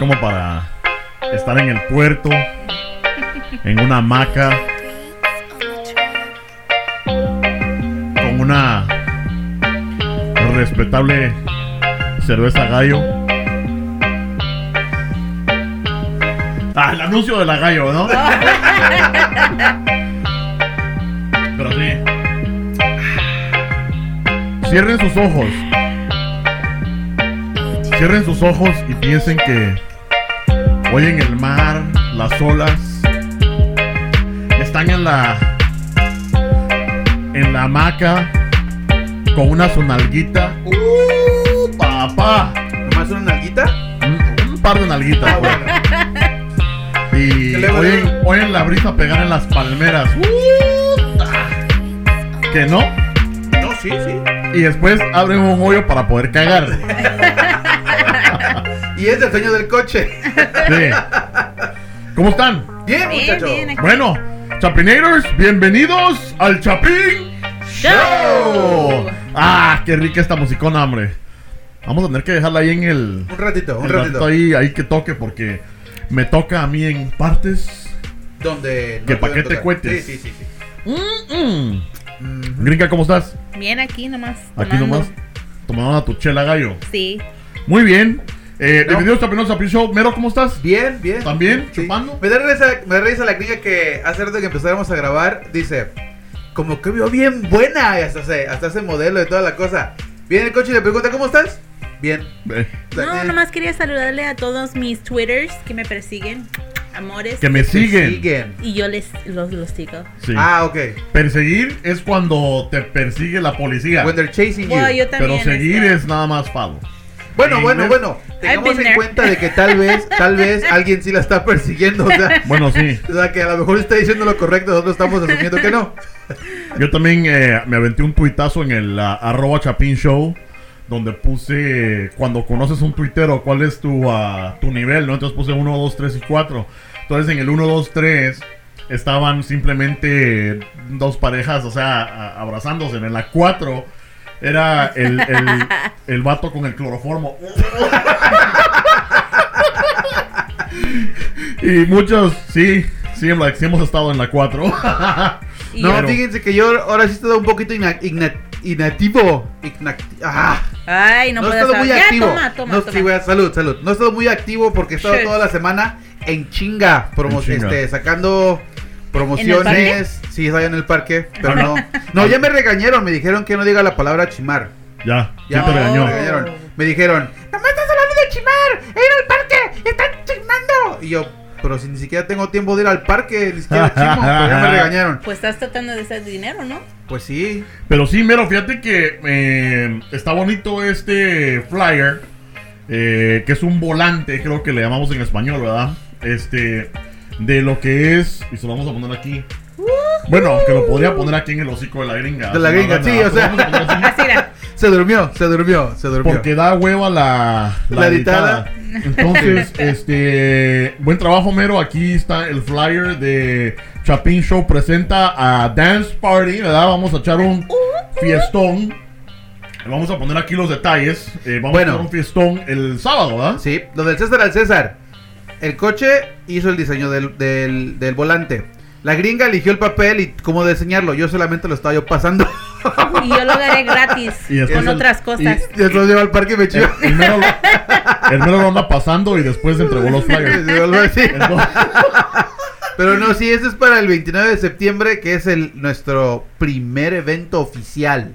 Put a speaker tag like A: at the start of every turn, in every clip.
A: Como para estar en el puerto, en una hamaca, con una respetable cerveza gallo. Ah, el anuncio de la gallo, ¿no? Pero sí. Cierren sus ojos. Cierren sus ojos y piensen que oyen el mar, las olas. Están en la en la hamaca con una sonalguita. ¡Uh, papá!
B: ¿Nomás una nalguita?
A: Un, un par de nalguitas, güey. Y
B: ¿Qué le va a
A: oyen, oyen la brisa pegar en las palmeras. ¡Uh! Que no.
B: No, sí, sí.
A: Y después abren un hoyo para poder cagar.
B: Y es el sueño del coche.
A: Sí. ¿Cómo están?
B: Bien,
C: Bien,
B: muchacho.
C: bien, aquí.
A: Bueno, Chapinators, bienvenidos al Chapín Show. Ah, qué rica esta musicona, hombre. Vamos a tener que dejarla ahí en el.
B: Un ratito, un
A: el
B: ratito.
A: ratito ahí, ahí que toque porque me toca a mí en partes.
B: Donde.
A: Que
B: no
A: pa'
B: pueden
A: qué te
B: tocar.
A: cuentes.
B: Sí, sí, sí. sí.
A: Mm, mm.
B: Mm,
A: Gringa, ¿cómo estás?
C: Bien aquí nomás.
A: Aquí
C: tomando.
A: nomás. Tomando una tu chela gallo.
C: Sí.
A: Muy bien. Eh,
B: No.
A: Bienvenidos a Chapín Show. Mero, ¿cómo estás?
B: Bien, bien.
A: ¿También?
B: Sí.
A: ¿Chupando?
B: Me da risa, me da risa la clínica que hace rato que empezáramos a grabar, dice, como que vio bien buena, y hasta hace, hasta hace modelo y toda la cosa. Viene el coche y le pregunta, ¿cómo estás? Bien.
A: Eh,
C: No, nomás quería saludarle a todos mis twitters que me persiguen. Amores.
A: que me
B: te
A: siguen.
B: siguen.
C: Y yo les los, los sigo.
A: Sí.
B: Ah, ok.
A: Perseguir es cuando te persigue la policía.
B: When they're chasing you.
C: Bueno, yo también.
A: Pero seguir es nada más follow.
B: Bueno, bueno, bueno. Tengamos en cuenta de que tal vez, tal vez alguien sí la está persiguiendo. O sea,
A: Bueno, sí.
B: o sea, que a lo mejor está diciendo lo correcto, nosotros estamos asumiendo que no.
A: Yo también eh, me aventé un tuitazo en el ah, arroba chapín show. Donde puse, eh, cuando conoces un tuitero, cuál es tu, ah, tu nivel, ¿no? Entonces puse 1, 2, 3 y 4. Entonces en el 1, 2, 3 estaban simplemente dos parejas, o sea, abrazándose. En la 4 era el, el, el vato con el cloroformo. y muchos, sí, sí, like, sí hemos estado en la 4.
C: y
B: No,
A: Pero-
B: fíjense que yo ahora sí estoy un poquito ina- igna- inactivo. Igna- ah,
C: Ay, no,
B: no, he
C: puedo
B: estado muy.
C: Ya,
B: activo.
C: toma, toma,
B: no,
C: toma.
B: sí, a- salud, salud. No he estado muy activo porque he estado toda la semana en chinga, promo-
A: En chinga.
B: Este, sacando promociones. Sí, estaba en el parque, pero no. No, ya me regañaron, me dijeron que no diga la palabra chimar.
A: ya,
B: Ya
A: ya te
B: me regañaron. Me dijeron, no me estás hablando de chimar, he ido al parque, están chimando. Y yo, pero si ni siquiera tengo tiempo de ir al parque, ni siquiera chimo, pero ya me regañaron.
C: Pues estás tratando de hacer dinero, ¿no?
B: Pues sí,
A: Pero sí, mero, fíjate que eh, está bonito este flyer, eh, que es un volante, creo que le llamamos en español, ¿verdad? Este, de lo que es, y se lo vamos a poner aquí. Bueno, que lo podría poner aquí en el hocico de la gringa.
B: De la gringa, sí, o sea.
A: Así.
C: Era.
B: se durmió, se durmió, se durmió.
A: Porque da hueva la,
B: La editada.
A: Entonces, este, buen trabajo, Mero. Aquí está el flyer de Chapin Show presenta a Dance Party, ¿verdad? Vamos a echar un fiestón. Vamos a poner aquí los detalles. Eh, vamos
B: Bueno.
A: a echar un fiestón el sábado, ¿verdad?
B: Sí, lo del César al César. El coche hizo el diseño del, del, del volante. La gringa eligió el papel y cómo diseñarlo. Yo solamente lo estaba yo pasando.
C: Y yo lo daré gratis
A: Y después
C: con
A: el-
C: otras cosas.
B: Y después llevo al parque y me
A: El,
B: chivo.
A: el mero lo, el mero lo anda pasando y después entregó los flyers.
B: Pero no, sí, este es para el 29 de septiembre, que es el nuestro primer evento oficial.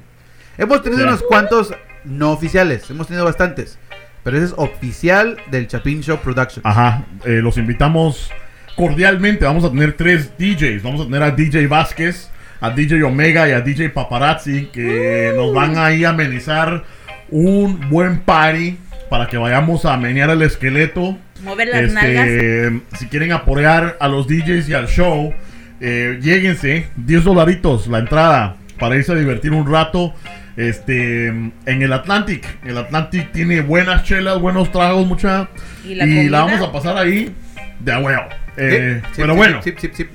B: Hemos tenido
A: Sí.
B: unos cuantos no oficiales, hemos tenido bastantes. Pero ese es oficial del Chapin Show Production.
A: Ajá, eh, los invitamos cordialmente. Vamos a tener tres DJs. Vamos a tener a DJ Vázquez, a DJ Omega y a DJ Paparazzi que nos van ahí a amenizar un buen party para que vayamos a menear el esqueleto.
C: Mover las nalgas.
A: Este, si quieren apoyar a los DJs y al show, eh, lléguense, 10 dolaritos la entrada para irse a divertir un rato. Este, en el Atlantic, el Atlantic tiene buenas chelas, buenos tragos, mucha.
C: Y
A: Y
C: la
A: vamos a pasar ahí de a huevo. Eh,
B: Sí, sí,
A: pero
B: sí,
A: bueno,
B: sí, sí, sí.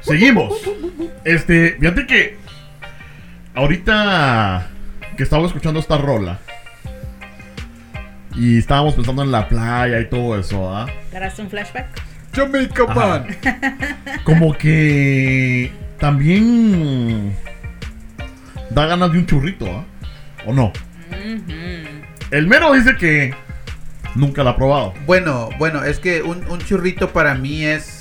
A: seguimos. Este, fíjate que ahorita que estaba escuchando esta rola, Y estábamos pensando en la playa y todo eso, ¿verdad?
C: ¿Agarraste un flashback?
B: Jamaica man.
A: Como que también da ganas de un churrito, ¿ah? ¿O no? El mero dice que nunca lo ha probado.
B: Bueno, bueno, es que un, un churrito para mí es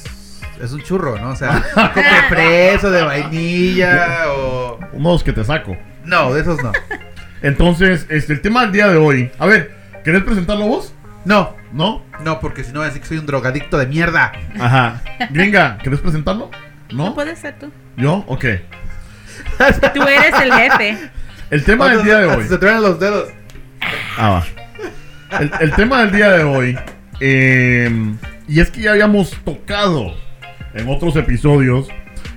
B: es un churro, ¿no? O sea, como de fresa, de vainilla o
A: Unos que te saco.
B: no, de esos no.
A: Entonces, este, el tema del día de hoy. A ver, ¿querés presentarlo vos?
B: No,
A: ¿No?
B: no, porque si no voy a decir que soy un drogadicto de mierda.
A: Ajá. Gringa, ¿querés presentarlo?
C: No
A: ¿No?
C: puede ser tú.
A: ¿Yo? Ok.
C: Tú eres el jefe.
A: El tema del día de hoy.
B: Se truenan los dedos.
A: Ah, va. El, el tema del día de hoy. eh, y es que ya habíamos tocado en otros episodios.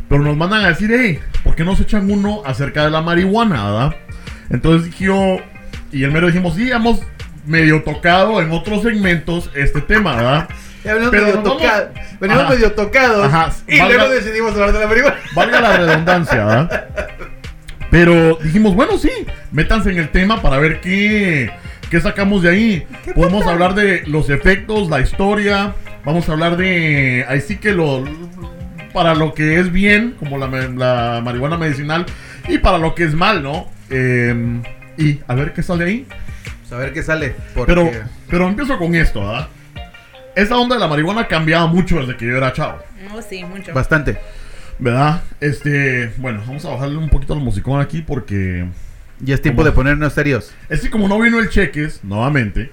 A: Pero nos mandan a decir, hey, ¿por qué no se echan uno acerca de la marihuana, verdad? Entonces dije yo. Y el mero dijimos, sí, hemos medio tocado en otros segmentos este tema, ¿verdad? Pero
B: medio tocados. Venimos
A: Ajá.
B: medio tocados.
A: Ajá,
B: Y
A: valga-
B: luego decidimos hablar de la marihuana.
A: Valga la redundancia, ¿verdad? Pero dijimos, bueno, sí, métanse en el tema para ver qué, qué sacamos de ahí. Podemos hablar de los efectos, la historia. Vamos a hablar de. Ahí sí que lo. Para lo que es bien, como la, marihuana medicinal, y para lo que es mal, ¿no? Eh, y a ver qué sale ahí.
B: Pues a ver qué sale. Porque...
A: Pero, pero empiezo con esto, ¿verdad? Esa onda de la marihuana ha cambiado mucho desde que yo era chavo.
C: Oh, sí, mucho.
B: Bastante.
A: ¿Verdad? Este, bueno, vamos a bajarle un poquito al musicón aquí porque
B: Ya es tiempo de ponernos serios.
A: es que como no vino el cheques, nuevamente,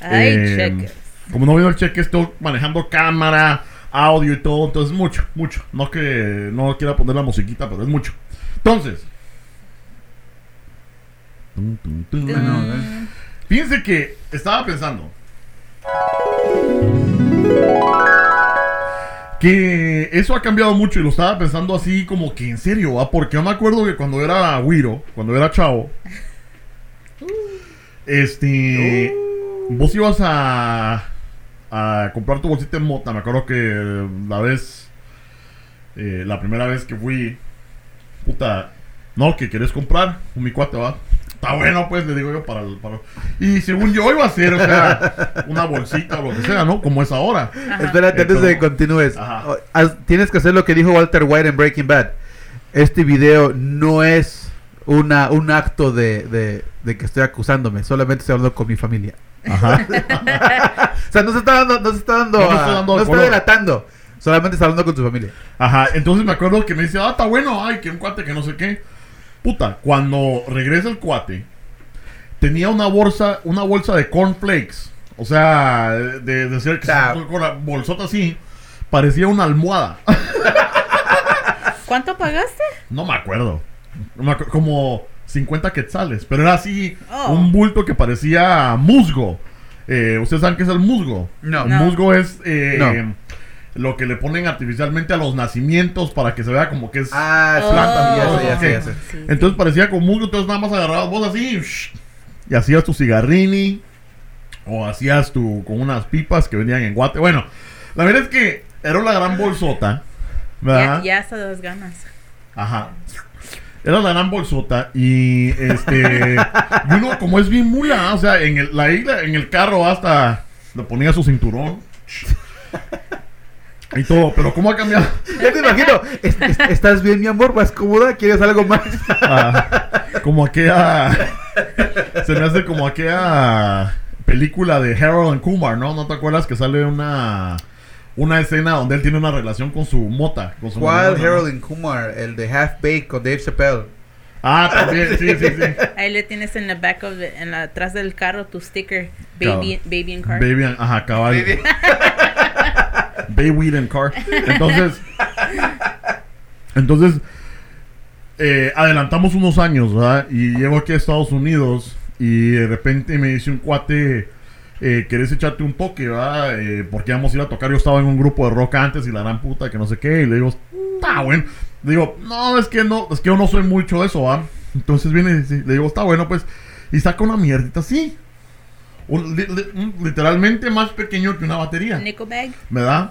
C: Ay,
A: eh,
C: cheques.
A: como no vino el cheques, estoy manejando cámara, audio y todo, entonces mucho, mucho. No que no quiera poner la musiquita, pero es mucho. Entonces, tum, tum, tum.
B: No,
A: fíjense que estaba pensando que eso ha cambiado mucho y lo estaba pensando así como que en serio, ¿va? Porque yo me acuerdo que cuando era Wiro, cuando era chavo, este, vos ibas a, a comprar tu bolsita de mota. Me acuerdo que la vez, eh, la primera vez que fui, puta, no, que querés comprar, con mi cuate va. Está bueno, pues, le digo yo para, el- para... Y según yo iba a ser, o sea, una bolsita o lo que sea, ¿no? Como es ahora.
C: Ajá.
B: Espérate, antes de que continúes. Tienes que hacer lo que dijo Walter White en Breaking Bad. Este video no es una, un acto de, de- de que estoy acusándome. Solamente estoy hablando con mi familia.
A: Ajá.
B: O sea, no se está dando, no se está dando,
A: No
B: a-
A: está dando
B: no está delatando. Solamente está hablando con su familia.
A: Ajá, entonces me acuerdo que me dice, ah, está bueno, ay, que un cuate que no sé qué. Puta, cuando regresa el cuate, tenía una bolsa, una bolsa de cornflakes. O sea, de, de ser que se- con la bolsota así, parecía una almohada.
C: ¿Cuánto pagaste?
A: no me acuerdo. No me acu- como 50 quetzales, pero era así,
C: Oh.
A: un bulto que parecía musgo. Eh, ¿Ustedes saben qué es el musgo?
B: No.
A: El
C: No.
A: musgo es eh,
B: No.
A: Lo que le ponen artificialmente a los nacimientos para que se vea como que es
B: Ah, sí,
A: Planta,
B: ya
A: todo
B: sé, ya
A: eso,
B: sé, ya sé.
C: Sí,
A: Entonces parecía como musgo, entonces nada más agarrabas vos así y hacías tu cigarrini o hacías tu con unas pipas que venían en guate. Bueno, la verdad es que era una gran bolsota,
C: Ya,
A: ¿verdad?
C: ya hasta dos ganas.
A: Ajá. Era la gran bolsota y este y uno como es bien mula, o sea, en el, la isla, en el carro hasta le ponía su cinturón y todo, pero cómo ha cambiado.
B: Ya te imagino. Es- es- ¿Estás bien, mi amor? ¿Vas cómoda? ¿Quieres algo más?
A: Ah, como aquella. se me hace como aquella película de Harold and Kumar, ¿no? ¿No te acuerdas que sale una. Una escena donde él tiene una relación con su mota? Con su
B: ¿Cuál. Harold and Kumar? El de Half Baked con Dave Chappelle.
A: Ah, también, sí, sí, sí.
C: Ahí le tienes en la back of the- en la atrás del carro tu sticker baby baby in car.
A: Baby, and- ajá, caballo. Bayweed and Car. Entonces, entonces eh, adelantamos unos años, ¿verdad? Y llego aquí a Estados Unidos y de repente me dice un cuate, eh, ¿querés echarte un toque, verdad? Eh, porque íbamos a ir a tocar. Yo estaba en un grupo de rock antes y la gran puta que no sé qué. Y le digo, está bueno. Le digo, no, es que no, es que yo no soy mucho de eso, ¿va? Entonces viene y le digo, está bueno, pues. Y saca una mierdita así. Un- li- li- un- literalmente más pequeño que una batería.
C: Nickel bag.
A: ¿verdad?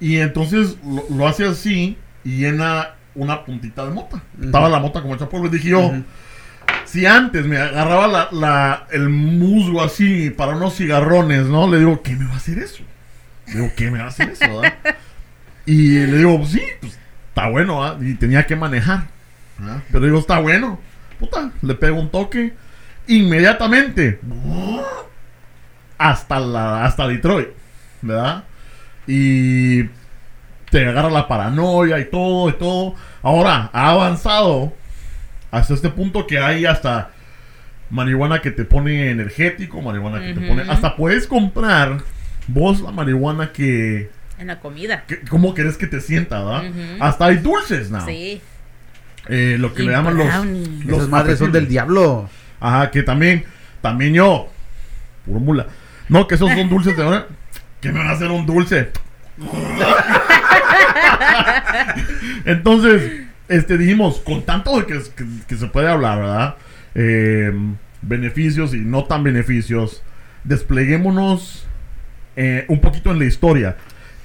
A: Y entonces lo, lo hace así y llena una puntita de mota.
B: Ujú.
A: Estaba la mota como hecha polvo. Y dije yo,
B: Ujú.
A: si antes me agarraba la, la- el musgo así para unos cigarrones, ¿no? Le digo, ¿qué me va a hacer eso? Le digo, ¿qué me va a hacer eso? verdad? Y le digo, pues sí, pues, está bueno, ¿verdad? Y tenía que manejar. ¿verdad? Pero digo, está bueno. Puta, le pego un toque. Inmediatamente. Hasta, la, hasta Detroit. ¿Verdad? Y te agarra la paranoia y todo, y todo. Ahora, ha avanzado hasta este punto que hay hasta marihuana que te pone energético, marihuana que te pone... Hasta puedes comprar vos la marihuana que...
C: En la comida.
A: que- ¿Cómo querés que te sienta, verdad? Hasta hay dulces, ¿no?
C: Sí.
A: Eh, lo que
C: Y
A: le llaman los...
C: brownie.
A: los
B: Esas madres son del diablo.
A: Ajá, que también... También yo... Puro mula. No, que esos son dulces de ahora. ¿Qué me van a hacer un dulce? Entonces, este dijimos, con tanto que, que- que se puede hablar, ¿verdad? Eh, beneficios y no tan beneficios, despleguémonos eh, un poquito en la historia.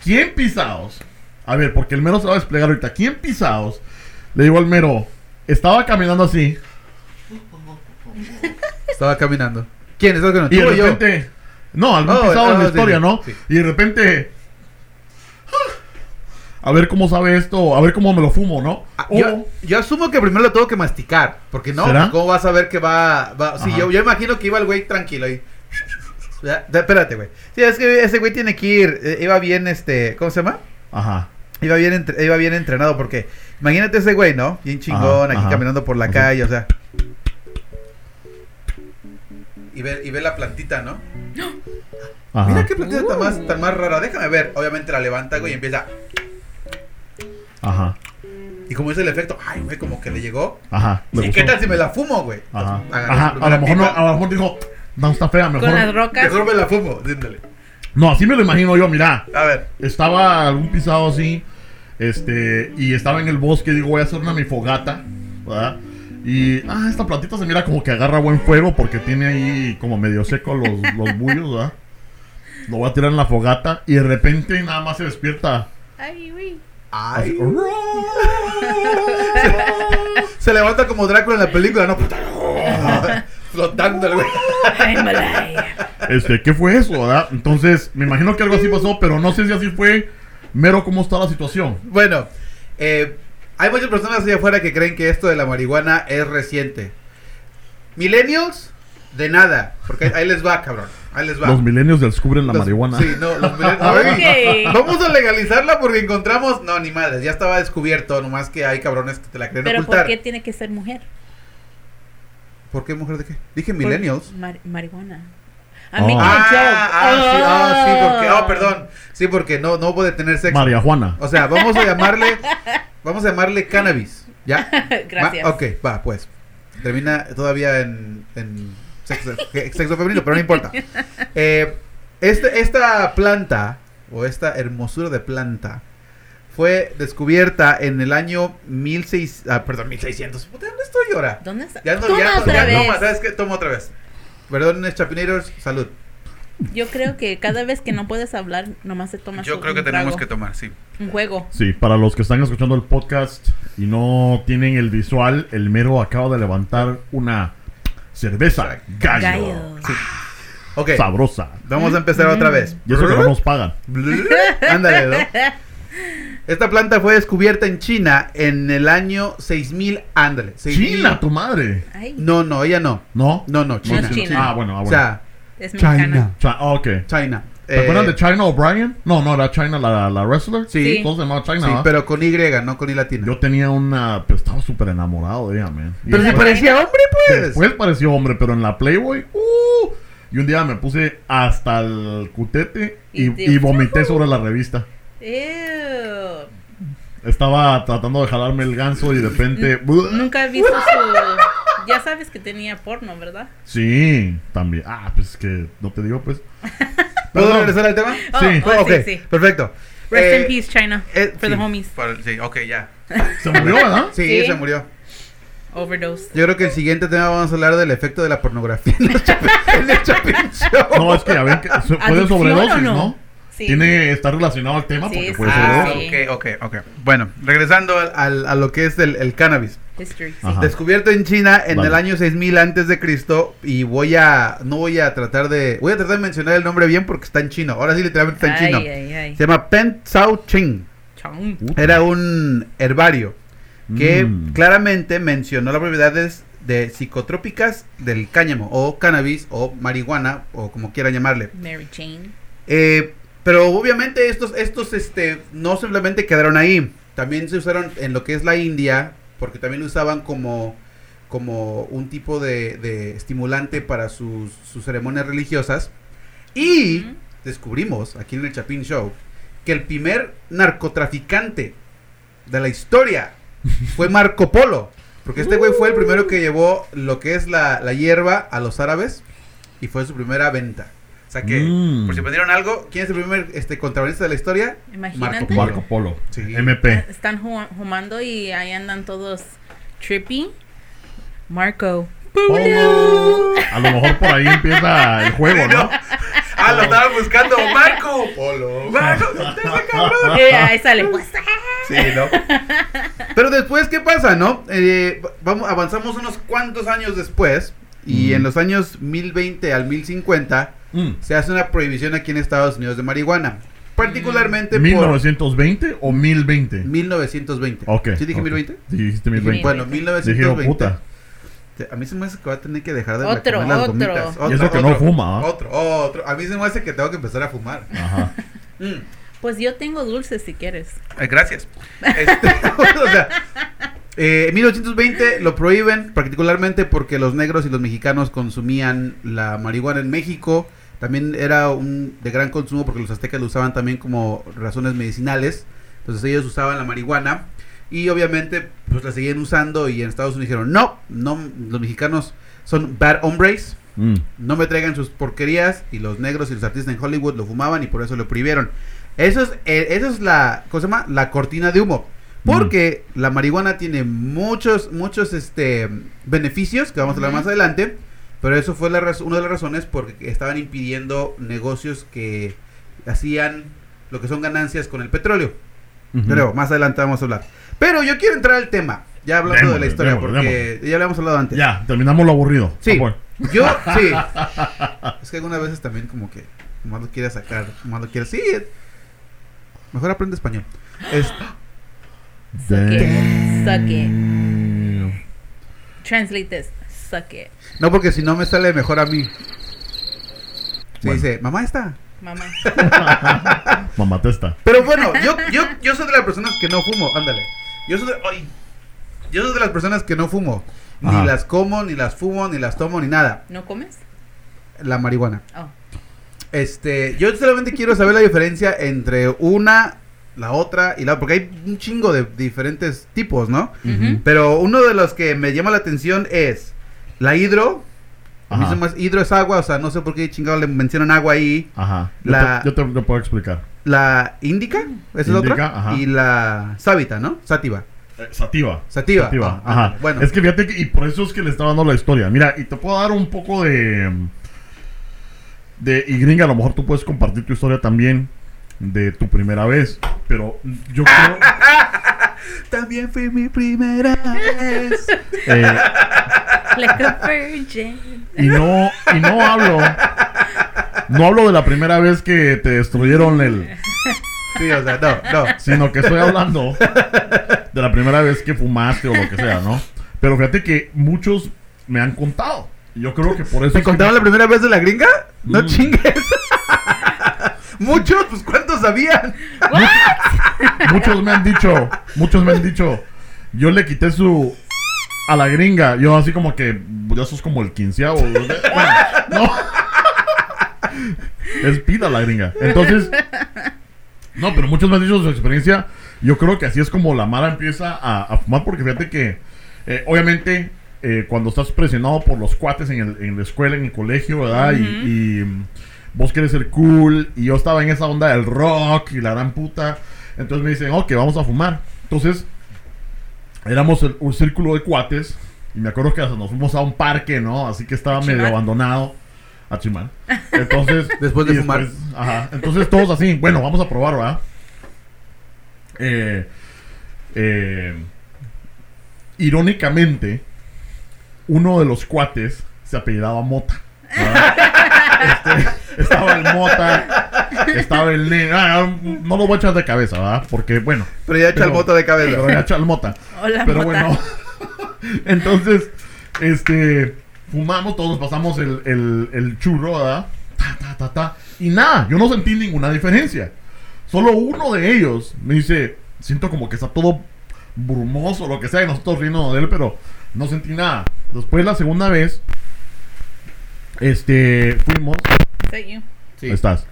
A: ¿Quién pisados? A ver, porque el mero se va a desplegar ahorita. ¿Quién pisados? Le digo al mero, estaba caminando así
B: Estaba caminando. ¿Quién? ¿Estás con
A: y de repente... No, algún
B: Oh,
A: pisado
B: ah,
A: en la historia,
B: sí,
A: ¿no?
B: sí.
A: Y de repente... A ver cómo sabe esto, a ver cómo me lo fumo, ¿no?
B: Ah, yo, yo asumo que primero lo tengo que masticar. Porque no,
A: ¿Será?
B: ¿cómo vas a ver que va? va sí, yo, yo imagino que iba el güey tranquilo ahí. Ya, espérate, güey. Sí, es que ese güey tiene que ir. eh, iba bien, este. ¿Cómo se llama?
A: Ajá.
B: Iba bien, entre- iba bien entrenado. Porque imagínate ese güey, ¿no? Bien chingón,
A: Ajá,
B: aquí
A: ajá.
B: caminando por la
A: Ajá.
B: calle, o sea. Y ve, y ve la plantita, ¿no?
A: Ajá.
B: Mira qué plantita tan,
C: Uh.
B: más, tan más rara. Déjame ver. Obviamente la levanta, güey, y empieza.
A: Ajá.
B: Y como es el efecto, ay, güey, como que le llegó.
A: Ajá.
B: ¿Y qué tal si me la fumo, güey?
A: Ajá. Ajá. A lo mejor no, a lo mejor dijo, no está fea,
C: Con las
A: mejor.
C: rocas.
B: Mejor me la fumo, díndole.
A: No, así me lo imagino yo, mira.
B: A ver.
A: Estaba algún pisado así, este, y estaba en el bosque, digo, voy a hacer una mi fogata, ¿verdad? Y, ah, esta plantita se mira como que agarra buen fuego porque tiene ahí como medio seco los, los bullos, ¿verdad? Lo voy a tirar en la fogata y de repente nada más se despierta.
C: Ay, güey.
B: Ay. Se levanta como Drácula en la película, ¿no? Puta. Flotando el güey.
C: I'm alive.
A: Este, ¿qué fue eso, verdad? Entonces, me imagino que algo así pasó, pero no sé si así fue. Mero, ¿cómo está la situación?
B: Bueno, eh, hay muchas personas allá afuera que creen que esto de la marihuana es reciente. Millennials, de nada. Porque ahí les va, cabrón. Ahí les va.
A: Los milenios descubren la
B: Los-
A: marihuana.
B: Sí, no, los millennials. Ay,
C: Ok.
B: Vamos a legalizarla porque encontramos. No, ni madres, ya estaba descubierto. Nomás que hay cabrones que te la creen
C: Pero
B: ocultar.
C: ¿por qué tiene que ser mujer?
B: ¿Por qué mujer de qué? Dije millennials.
C: mar- marihuana.
A: Oh.
C: I'm making a
B: Ah,
C: joke.
B: ah, sí, ah, sí, porque,
C: Oh.
B: oh, perdón, sí, porque no, no puede tener sexo.
A: María Juana.
B: O sea, vamos a llamarle, vamos a llamarle cannabis, ¿ya?
C: Gracias.
B: Va, ok, va, pues. Termina todavía en, en sexo, femenino, pero no importa. Eh, este, esta planta, o esta hermosura de planta, fue descubierta en el año 1600, ah, perdón, 1600. Puta, ¿Dónde estoy ahora?
C: ¿Dónde está?
B: Ya no,
C: Toma
B: ya, no,
C: otra
B: ya,
C: vez.
B: toma, ¿sabes qué? Toma otra vez. Perdón, Chapinators, salud.
C: Yo creo que cada vez que no puedes hablar, nomás se toma
B: Yo creo que tenemos que tomar, sí.
C: Un juego.
A: Sí, para los que están escuchando el podcast y no tienen el visual, el mero acaba de levantar una cerveza gallo.
C: Gallo.
B: Ok,
A: Sabrosa.
B: vamos a empezar otra vez.
A: Y eso que no nos pagan.
B: Ándale, ¿no? Esta planta fue descubierta en China en el año 6000, ándale. 6000.
A: China, tu madre.
C: Ay,
B: No, no, ella no.
A: ¿No?
B: No, no, China.
A: Ah, bueno, ah,
B: O
A: bueno.
B: sea,
C: es mexicana.
A: Chi- ah, ok.
B: China.
A: ¿Te
B: Eh,
A: acuerdas de China O'Brien? No, no, era China la, la wrestler.
B: Sí,
C: Sí.
A: Todos se llamaban China.
B: sí, pero con Y, no con I latina.
A: Yo tenía una. Pero estaba súper enamorado de ella, man. Y
B: pero se
A: después-
B: parecía hombre, pues.
A: Después pareció hombre, pero en la Playboy. ¡uh! y un día me puse hasta el cutete y,
C: Y te-
A: y vomité sobre la revista.
C: Ew.
A: Estaba tratando de jalarme el ganso y de repente.
C: Nunca he visto su. Ya sabes que tenía porno, ¿verdad?
A: Sí, también. Ah, pues es que no te digo, pues.
B: ¿Puedo regresar al tema?
C: Oh,
A: Sí.
C: oh,
B: ok,
C: sí, sí.
B: perfecto.
C: Rest
B: Eh,
C: in peace, China.
B: eh,
C: for
B: sí,
C: the homies.
B: por- sí, ok, ya.
A: Se murió, ¿verdad?
B: Sí,
C: Sí.
B: se murió.
C: Overdose.
B: Yo creo que el siguiente tema vamos a hablar del efecto de la pornografía en el Chapin, en el Chapin Show.
A: No, es que ya ven que se- puede
C: ¿Adicción
A: sobredosis,
C: no?
A: ¿no?
C: Sí.
A: Tiene, está relacionado al tema
C: Sí,
A: porque puede
C: Ah,
A: sobredosis.
C: sí.
B: ok, ok, ok. Bueno, regresando al, al- a lo que es el, el cannabis.
C: History. sí.
A: Ajá.
B: Descubierto en China en
A: Vale.
B: el año 6000 antes de Cristo y voy a no voy a tratar de voy a tratar de mencionar el nombre bien porque está en chino. Ahora sí literalmente está en
C: Ay,
B: chino.
C: ay, ay.
B: Se llama Pen Cao Ching.
C: Chong.
B: Era un herbario que
A: Mm.
B: claramente mencionó las propiedades de psicotrópicas del cáñamo o cannabis o marihuana o como quieran llamarle.
C: Mary Jane.
B: Eh, pero obviamente estos, estos este, no simplemente quedaron ahí. También se usaron en lo que es la India, porque también lo usaban como, como un tipo de, de estimulante para sus, sus ceremonias religiosas. Y descubrimos aquí en el Chapin Show que el primer narcotraficante de la historia fue Marco Polo. Porque este güey fue el primero que llevó lo que es la, la hierba a los árabes y fue su primera venta. O sea que,
A: Mm.
B: por si perdieron algo, ¿quién es el primer este, contrabandista de la historia?
C: Imagínate.
B: Marco
A: Marco Polo.
B: Sí.
A: MP.
C: Están ju- jugando y ahí andan todos trippy. Marco.
A: Polo. A lo mejor por ahí empieza el juego, ¿no?
B: Ah, lo estaban buscando. Marco Polo. Marco, ese cabrón.
C: Y ahí sale.
B: Sí, ¿no? Pero después, ¿qué pasa, no? Eh, vamos, avanzamos unos cuantos años después. Y
A: Mm.
B: en los años 1020 al 1050
A: Mm.
B: se hace una prohibición aquí en Estados Unidos de marihuana. Particularmente por
A: 1920 o 1020.
B: 1920.
A: Ok.
B: ¿Sí dije
A: ok.
B: 1020?
A: Sí, dijiste
C: Dije
A: 1020.
B: Bueno,
C: Dije,
B: 1920.
A: Dije, oh, puta.
B: A mí se me hace que va a tener que dejar de
C: Otro,
B: comer las
C: otro.
B: gomitas.
A: Y eso que no fuma, ¿ah?
B: Otro, otro. A mí se me hace que tengo que empezar a fumar.
A: Ajá.
B: Mm.
C: Pues yo tengo dulces si quieres.
B: Ay, gracias. Este, o sea, eh, en 1820 lo prohíben, particularmente porque los negros y los mexicanos consumían la marihuana en México. También era un de gran consumo porque los aztecas lo usaban también como razones medicinales. Entonces ellos usaban la marihuana y obviamente pues la seguían usando y en Estados Unidos dijeron, no, no, los mexicanos son bad hombres,
A: Mm.
B: no me traigan sus porquerías y los negros y los artistas en Hollywood lo fumaban y por eso lo prohibieron. Eso es, eh, eso es la, ¿cómo se llama? La cortina de humo. Porque la marihuana tiene muchos, muchos este, beneficios que vamos a hablar más adelante. Pero eso fue la raz- una de las razones porque estaban impidiendo negocios que hacían lo que son ganancias con el petróleo.
A: Ujú.
B: Pero más adelante vamos a hablar. Pero yo quiero entrar al tema, ya hablando de la
A: Démosle,
B: historia,
A: démosle,
B: porque ya lo habíamos hablado antes.
A: Ya, terminamos lo aburrido.
B: Sí. Yo, sí. es que algunas veces también como que más lo quiere sacar, más lo quiere... Sí, mejor aprende español. Es,
C: Suck it. Suck it. Translate this. Suck it.
B: no, porque si no me sale mejor a mí. Se
A: Bueno.
B: dice, mamá está.
C: Mamá.
A: Mamá testa.
B: Pero bueno, yo, yo, yo soy de las personas que no fumo, ándale. Yo soy de, ay, yo soy de las personas que no fumo. Ni
A: Ajá.
B: las como, ni las fumo, ni las tomo, ni nada.
C: ¿No comes?
B: La marihuana.
C: Oh.
B: Este, yo solamente quiero saber la diferencia entre una, la otra y la otra, porque hay un chingo de diferentes tipos, ¿no? Pero uno de los que me llama la atención es la hidro. A mí
A: Ajá.
B: se me hace- hidro es agua, o sea, no sé por qué chingado le mencionan agua ahí.
A: Ajá. Yo,
B: La-
A: te, yo te lo puedo explicar.
B: La índica, esa es la
A: Índica,
B: otra.
A: ajá.
B: Y la sábita, ¿no? Sátiva.
A: Eh, sativa.
B: Sativa.
A: Sativa,
B: Ah,
A: Ajá.
B: Bueno,
A: Es que fíjate que, y por eso es que le estaba dando la historia. Mira, y te puedo dar un poco de. De. Y gringa, a lo mejor tú puedes compartir tu historia también. De tu primera vez. Pero yo creo.
B: también fue mi primera vez.
A: eh,
C: Like a virgin.
A: y no. Y no hablo. No hablo de la primera vez que te destruyeron el.
B: Sí, o sea, no, no.
A: Sino que estoy hablando de la primera vez que fumaste o lo que sea, ¿no? Pero fíjate que muchos me han contado. Y yo creo que por eso.
B: ¿Te
A: es
B: contaron
A: me-
B: la primera vez de la gringa? No
A: Mm.
B: chingues. Muchos, pues ¿cuántos sabían?
A: Muchos me han dicho, muchos me han dicho, yo le quité su a la gringa, yo así como que ya sos como el quinceavo. Bueno, no. Es pida la gringa. Entonces, no, pero muchos me han dicho su experiencia. Yo creo que así es como la mala empieza a, a fumar, porque fíjate que, eh, obviamente, eh, cuando estás presionado por los cuates en, el- en la escuela, en el colegio, ¿verdad? Y- y, vos quieres ser cool, y yo estaba en esa onda del rock y la gran puta. Entonces me dicen, ok, vamos a fumar. Entonces, éramos el- un círculo de cuates, y me acuerdo que hasta nos fuimos a un parque, ¿no? Así que estaba
C: ¿A
A: medio abandonado. A chimar. Entonces,
B: Después de fumar.
A: ajá. Entonces todos así, bueno, vamos a probar, ¿verdad? Eh, eh, irónicamente, uno de los cuates se apellidaba Mota. Este, estaba el Mota, estaba el Ne- ah, no lo voy a echar de cabeza, ¿verdad? Porque, bueno.
B: Pero ya echa el voto de cabeza.
A: Pero ya echa el Mota.
C: Hola,
A: Pero
C: Mota.
A: bueno, entonces, este, fumamos, todos pasamos el, el, el churro, ¿verdad? Ta, ta, ta, ta. Y nada, yo no sentí ninguna diferencia. Solo uno de ellos me dice, siento como que está todo brumoso, lo que sea, y nosotros riendo de él, pero no sentí nada. Después la segunda vez, este, fuimos?
B: Sí.
A: Ahí estás.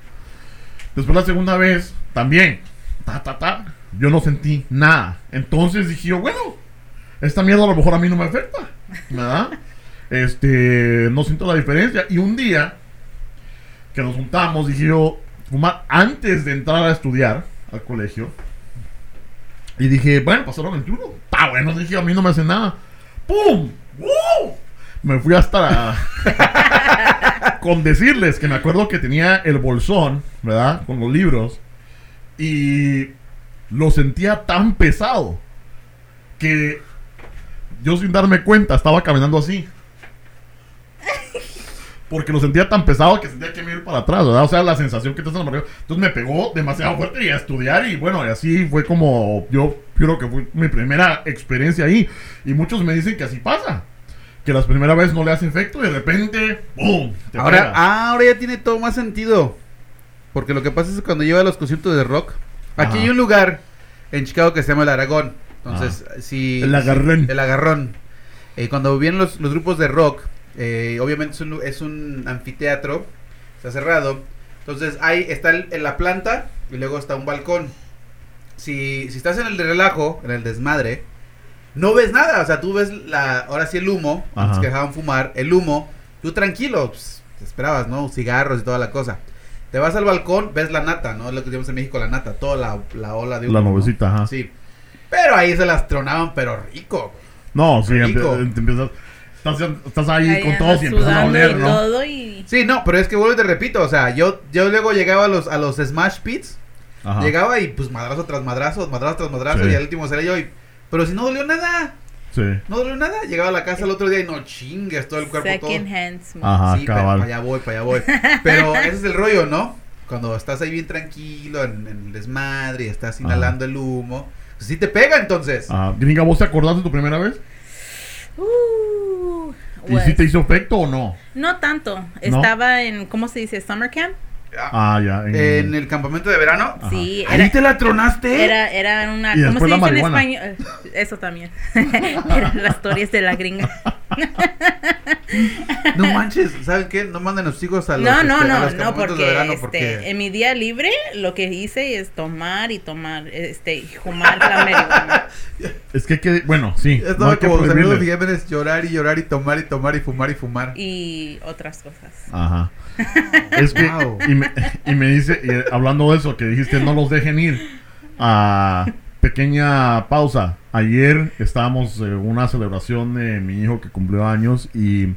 A: Después la segunda vez, también. Ta, ta, ta. Yo no sentí nada. Entonces dije yo, bueno, esta mierda a lo mejor a mí no me afecta. ¿Verdad? Este, no siento la diferencia. Y un día que nos juntamos, dije yo, fumar antes de entrar a estudiar al colegio. Y dije, bueno, pasaron el turno. Está bueno, dije, a mí no me hace nada. ¡Pum! ¡Wow! Me fui hasta la, con decirles que me acuerdo que tenía el bolsón, ¿verdad? Con los libros. Y lo sentía tan pesado que yo sin darme cuenta estaba caminando así. Porque lo sentía tan pesado que sentía que me iba para atrás, ¿verdad? O sea, la sensación que te hacen Entonces me pegó demasiado fuerte y a estudiar y bueno, así fue como yo creo que fue mi primera experiencia ahí. Y muchos me dicen que así pasa. Que las primeras veces no le hace efecto y de repente, te
B: Ahora,
A: pega.
B: ah, ahora ya tiene todo más sentido. Porque lo que pasa es que cuando lleva los conciertos de rock, aquí hay un lugar en Chicago que se llama el Aragón. Entonces, si.
A: El agarrón.
B: si- el agarrón. Eh, cuando vienen los, los grupos de rock, eh, obviamente es un, es un anfiteatro, está cerrado. Entonces, ahí está el- en la planta y luego está un balcón. Si, si estás en el de relajo, en el desmadre, no ves nada. O sea, tú ves la, ahora sí el humo, antes
A: Ajá.
B: que dejaban fumar, el humo, tú tranquilo, pues, te esperabas, ¿no? Cigarros y toda la cosa. Te vas al balcón, ves la nata, ¿no? Es lo que llamamos en México la nata, toda la, la ola de humo.
A: La
B: ¿no?
A: nubecita, ajá.
B: Sí. Pero ahí se las tronaban, pero rico.
A: No, sí,
B: Rico.
A: empie- te empiezas. Estás, estás ahí
C: Ahí
A: con todos y empiezas a oler,
C: y
A: ¿no?
C: todo y...
B: Sí, no, pero es que vuelvo y te repito, o sea, yo, yo luego llegaba a los, a los Smash Pits,
A: Ajá.
B: llegaba y pues madrazo tras madrazo, madrazo tras madrazo,
A: Sí.
B: y al último salía yo y... Pero si no dolió nada,
A: Sí.
B: no dolió nada, llegaba a la casa el otro día y no chingues todo el cuerpo todo.
C: Second hand smoke.
A: Ajá,
B: sí, para
A: cabal.
B: allá voy, para allá voy. Pero ese es el rollo, ¿no? Cuando estás ahí bien tranquilo en, en el desmadre y estás inhalando el humo, pues sí te pega entonces.
A: Ajá. Gringa, ¿vos te acordás de tu primera vez?
C: Uh,
A: ¿Y si te hizo efecto o no?
C: No tanto. Estaba en, ¿cómo se dice? Summer camp.
A: Ah, ya. en-
B: En el campamento de verano.
A: Ajá.
C: Sí,
B: ¿Ahí
C: era,
B: te la tronaste?
C: era, era una...
A: Y
C: ¿Cómo se dice en español? Eh, Eso también. Eran las historias de la gringa.
B: No manches, ¿saben qué? No manden a sus hijos a los,
C: No, no,
B: este, a
C: no,
B: los
C: no, porque,
B: de verano
C: este,
B: porque...
C: en mi día libre lo que hice es tomar y tomar, este, y fumar la marihuana.
A: Es que, que bueno, sí. no hay que
B: como Saludos
A: prohibirles.
B: Jiménez, llorar y llorar y tomar y tomar y fumar y fumar.
C: y otras cosas.
A: Ajá. Es que,
B: Wow.
A: y, me, y me dice, y, eh, hablando de eso, que dijiste no los dejen ir. A pequeña pausa. Ayer estábamos en una celebración de mi hijo que cumplió años y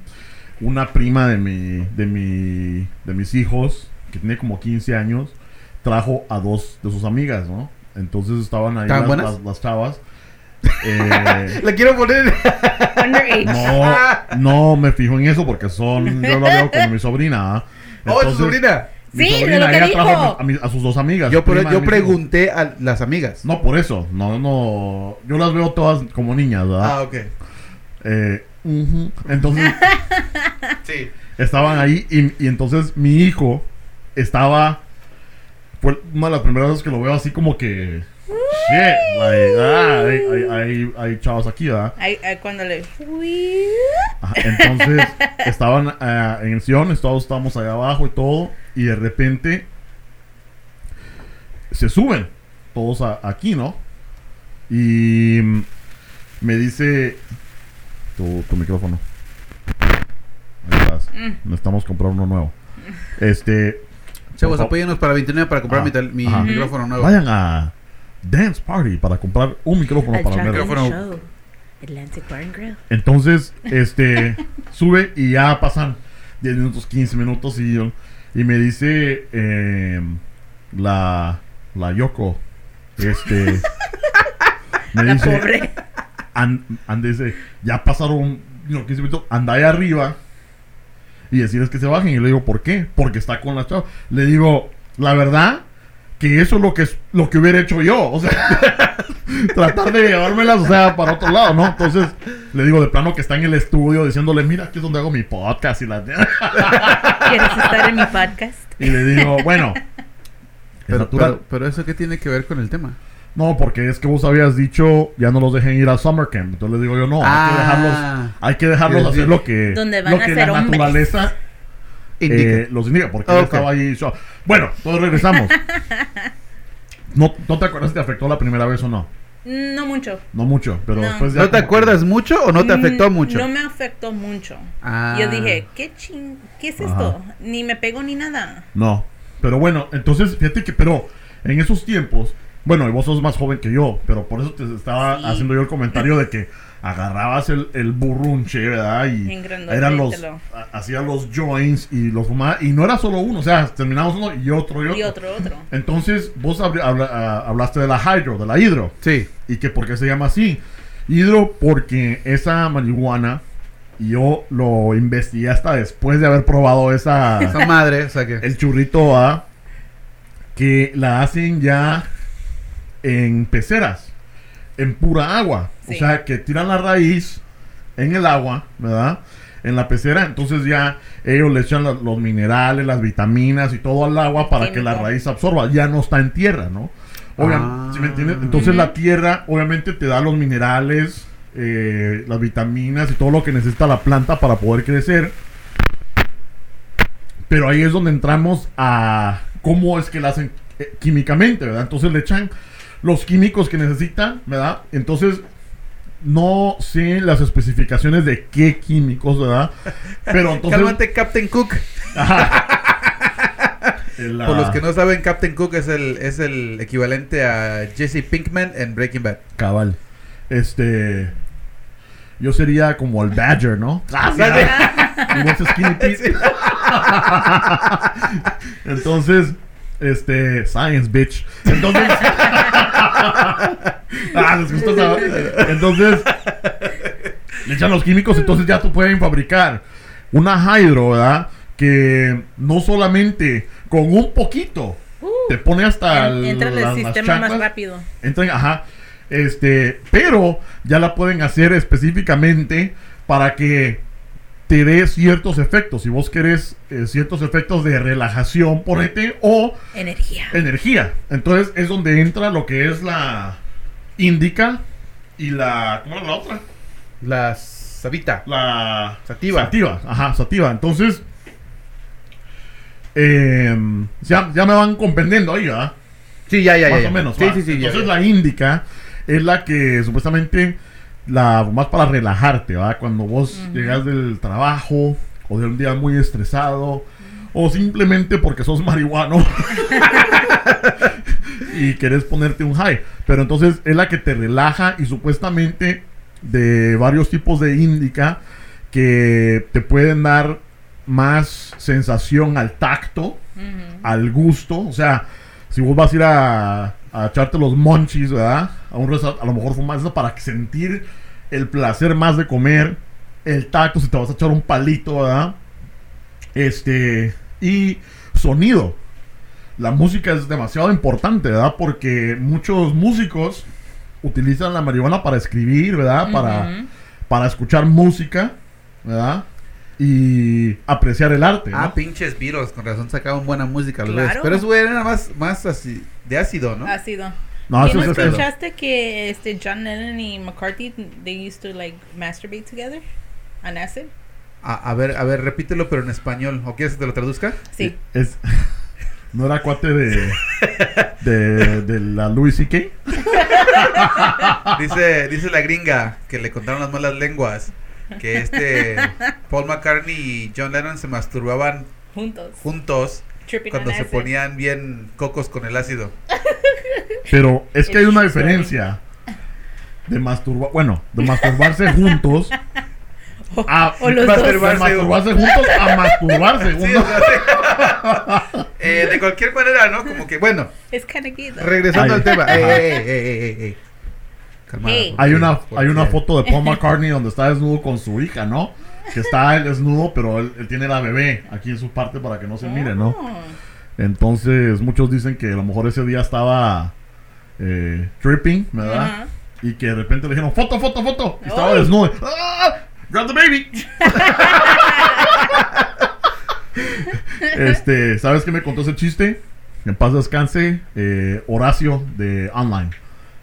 A: una prima de mi, de mi, de mis hijos, que tiene como 15 años, trajo a dos de sus amigas, ¿no? Entonces estaban ahí
B: ¿Estaban
A: las, las- las chavas. Eh,
B: Le quiero poner...
C: Underage.
A: no, no me fijo en eso porque son, yo la veo como mi sobrina.
B: ¡Oh, es tu
A: Entonces,
B: sobrina!
A: mi
C: Sí, de
A: sobrina,
C: lo que
A: ella
C: dijo.
A: trajo a, mi- a sus dos amigas.
B: Yo,
A: prima
B: pero,
A: de
B: yo
A: mis hijos.
B: pregunté a las amigas.
A: No, por eso. No, no. Yo las veo todas como niñas, ¿verdad?
B: Ah, ok.
A: Eh, ujú. Entonces,
B: Sí.
A: estaban ahí y, y entonces mi hijo estaba. Fue una de las primeras veces que lo veo así como que. Shit, like, ah, hay, hay, hay, hay chavos aquí, ¿verdad?
C: Cuando le...
A: Ajá, Entonces, estaban ah, en el sillón, todos estábamos allá abajo y todo, y de repente se suben todos a- aquí, ¿no? Y me dice tu, tu micrófono. Ahí estás.
C: Mm.
A: Necesitamos comprar uno nuevo. Este.
B: Chavos, apóyenos para 29 para comprar
A: Ah,
B: mi, mi micrófono nuevo.
A: Vayan a Dance Party para comprar un micrófono para ver.
B: micrófono.
C: Show. Atlantic Bar and Grill.
A: Entonces, este, sube y ya pasan 10 minutos, 15 minutos y, yo- y me dice eh, la, la Yoko, este, me
C: La
A: dice,
C: pobre.
A: and, and dice, ya pasaron know, 15 minutos, anda ahí arriba y decirles que se bajen. Y le digo, ¿por qué? Porque está con la chava. Le digo, la verdad, que eso es lo que es lo que hubiera hecho yo. O sea, tratar de llevármelas, o sea, para otro lado, ¿no? Entonces, le digo de plano que está en el estudio diciéndole, mira, aquí es donde hago mi podcast y la...
C: ¿Quieres estar en mi podcast?
A: y le digo, bueno.
B: Pero, pero, pero eso qué tiene que ver con el tema.
A: No, porque es que vos habías dicho, ya no los dejen ir a Summer Camp. Entonces le digo yo, no, hay que dejarlos,
B: Ah.
A: hay que dejarlos hacer lo que,
C: Donde van
A: lo
C: a
A: que
C: ser
A: la
C: hombres.
A: naturaleza
B: Indica.
A: eh, los indica. Porque
B: Ah,
A: él
B: ok.
A: estaba ahí. so- Bueno, todos regresamos. no, ¿No te acuerdas si te afectó la primera vez o no?
C: No mucho.
A: No mucho, pero
C: No.
A: después ya
B: ¿No te
A: que-
B: acuerdas mucho o no te afectó
C: Mm,
B: mucho?
C: No me afectó mucho.
B: Ah.
C: Yo dije, ¿qué ching? ¿Qué es
A: Ajá.
C: esto? Ni me pego ni nada.
A: No. Pero bueno, entonces, fíjate que, pero en esos tiempos, bueno, y vos sos más joven que yo, pero por eso te estaba
C: Sí.
A: haciendo yo el comentario de que agarrabas el, el burrunche, ¿verdad? Y eran los, ha- hacían los joints y los fumaba, y no era solo uno, o sea, terminamos uno y otro y otro.
C: Y otro, otro.
A: Entonces, vos habl- habla- ah, hablaste de la hydro, de la hidro,
B: Sí.
A: y que por qué se llama así. Hidro porque esa marihuana, yo lo investigué hasta después de haber probado esa
B: Esa madre, o sea que.
A: el churrito A que la hacen ya en peceras, en pura agua.
C: Sí.
A: O sea, que tiran la raíz en el agua, ¿verdad? En la pecera, entonces ya ellos le echan la- los minerales, las vitaminas y todo al agua para que la raíz absorba. Ya no está en tierra, ¿no? Obviamente,
B: Ah.
A: ¿sí me entiendes? Entonces la tierra obviamente te da los minerales, eh, las vitaminas y todo lo que necesita la planta para poder crecer. Pero ahí es donde entramos a cómo es que la hacen eh, químicamente, ¿verdad? Entonces le echan los químicos que necesitan, ¿verdad? Entonces no sé las especificaciones de qué químicos, ¿verdad? Pero entonces...
B: Cálmate, Captain Cook. Por los
A: ah,
B: que no saben, Captain Cook es el, es el equivalente a Jesse Pinkman en Breaking Bad.
A: Cabal. Este... Yo sería como el Badger, ¿no? Pete. Entonces, este, science, bitch. Entonces, ah, les gustó esa- Entonces, le echan los químicos, entonces ya tú pueden fabricar una hydro, ¿verdad? Que no solamente con un poquito te pone hasta
C: En- entra en el sistema más rápido.
A: Entran, ajá. Este, pero ya la pueden hacer específicamente para que te dé ciertos efectos. Si vos querés eh, ciertos efectos de relajación, ponete, o
C: Energía.
A: energía. Entonces es donde entra lo que es la indica y la. ¿Cómo era la otra?
B: La Sabita.
A: La.
B: Sativa.
A: Sativa, ajá, sativa. Entonces. em, ya, ya me van comprendiendo ahí, ¿verdad?
B: Sí, ya, ya, ya.
A: más o menos.
B: Sí,
A: va.
B: sí, sí.
A: Entonces
B: ya.
A: la índica es la que supuestamente la más para relajarte, ¿va? Cuando vos llegas del trabajo o de un día muy estresado o simplemente porque sos marihuano y querés ponerte un high. Pero entonces es la que te relaja y supuestamente de varios tipos de índica que te pueden dar más sensación al tacto al gusto. O sea, si vos vas a ir a, a echarte los monchis, ¿verdad? A un a lo mejor fumas eso para sentir el placer más de comer. El tacto, si te vas a echar un palito, ¿verdad? Este. Y sonido. La música es demasiado importante, ¿verdad? Porque muchos músicos utilizan la marihuana para escribir, ¿verdad? Para, escuchar música, ¿verdad? Y apreciar el arte. ¿no?
B: Ah, pinches Beatles, con razón sacaban buena música
C: Claro.
B: Pero eso güey era más, más así, de ácido, ¿no?
C: Ha sido.
A: No,
C: ¿Y
A: eso
C: no escuchaste que este John Lennon y McCarthy they used to like masturbate together on acid?
B: A, a ver, a ver, repítelo, pero en español. ¿O quieres que te lo traduzca?
C: Sí.
A: Es, no era cuate de, de, de la Louis C.K.
B: Dice, dice la gringa que le contaron las malas lenguas que este Paul McCartney y John Lennon se masturbaban
C: Juntos.
B: juntos
C: Tripping
B: cuando se
C: acid.
B: ponían bien cocos con el ácido.
A: Pero es que hay una diferencia de masturbar, bueno, de masturbarse juntos a
C: O los
A: de
C: dos.
A: masturbarse juntos a masturbarse
B: Sí,
A: juntos.
B: o sea, sí. Eh, de cualquier manera, ¿no? Como que, bueno,
C: gay though.
B: regresando
A: Ay.
B: al tema. Ey, ey, ey, calmada.
C: Hey.
A: Hay una, hay una foto de Paul McCartney donde está desnudo con su hija, ¿no? Que está él desnudo, pero él, él tiene la bebé aquí en su parte para que no se mire, ¿no?
C: Oh.
A: Entonces, muchos dicen que a lo mejor ese día estaba eh, tripping, ¿verdad? Y que de repente le dijeron, foto, foto, foto. Y estaba desnudo. ¡Ah! ¡Grab the baby! este, ¿sabes qué me contó ese chiste? En paz descanse, eh, Horacio de Online.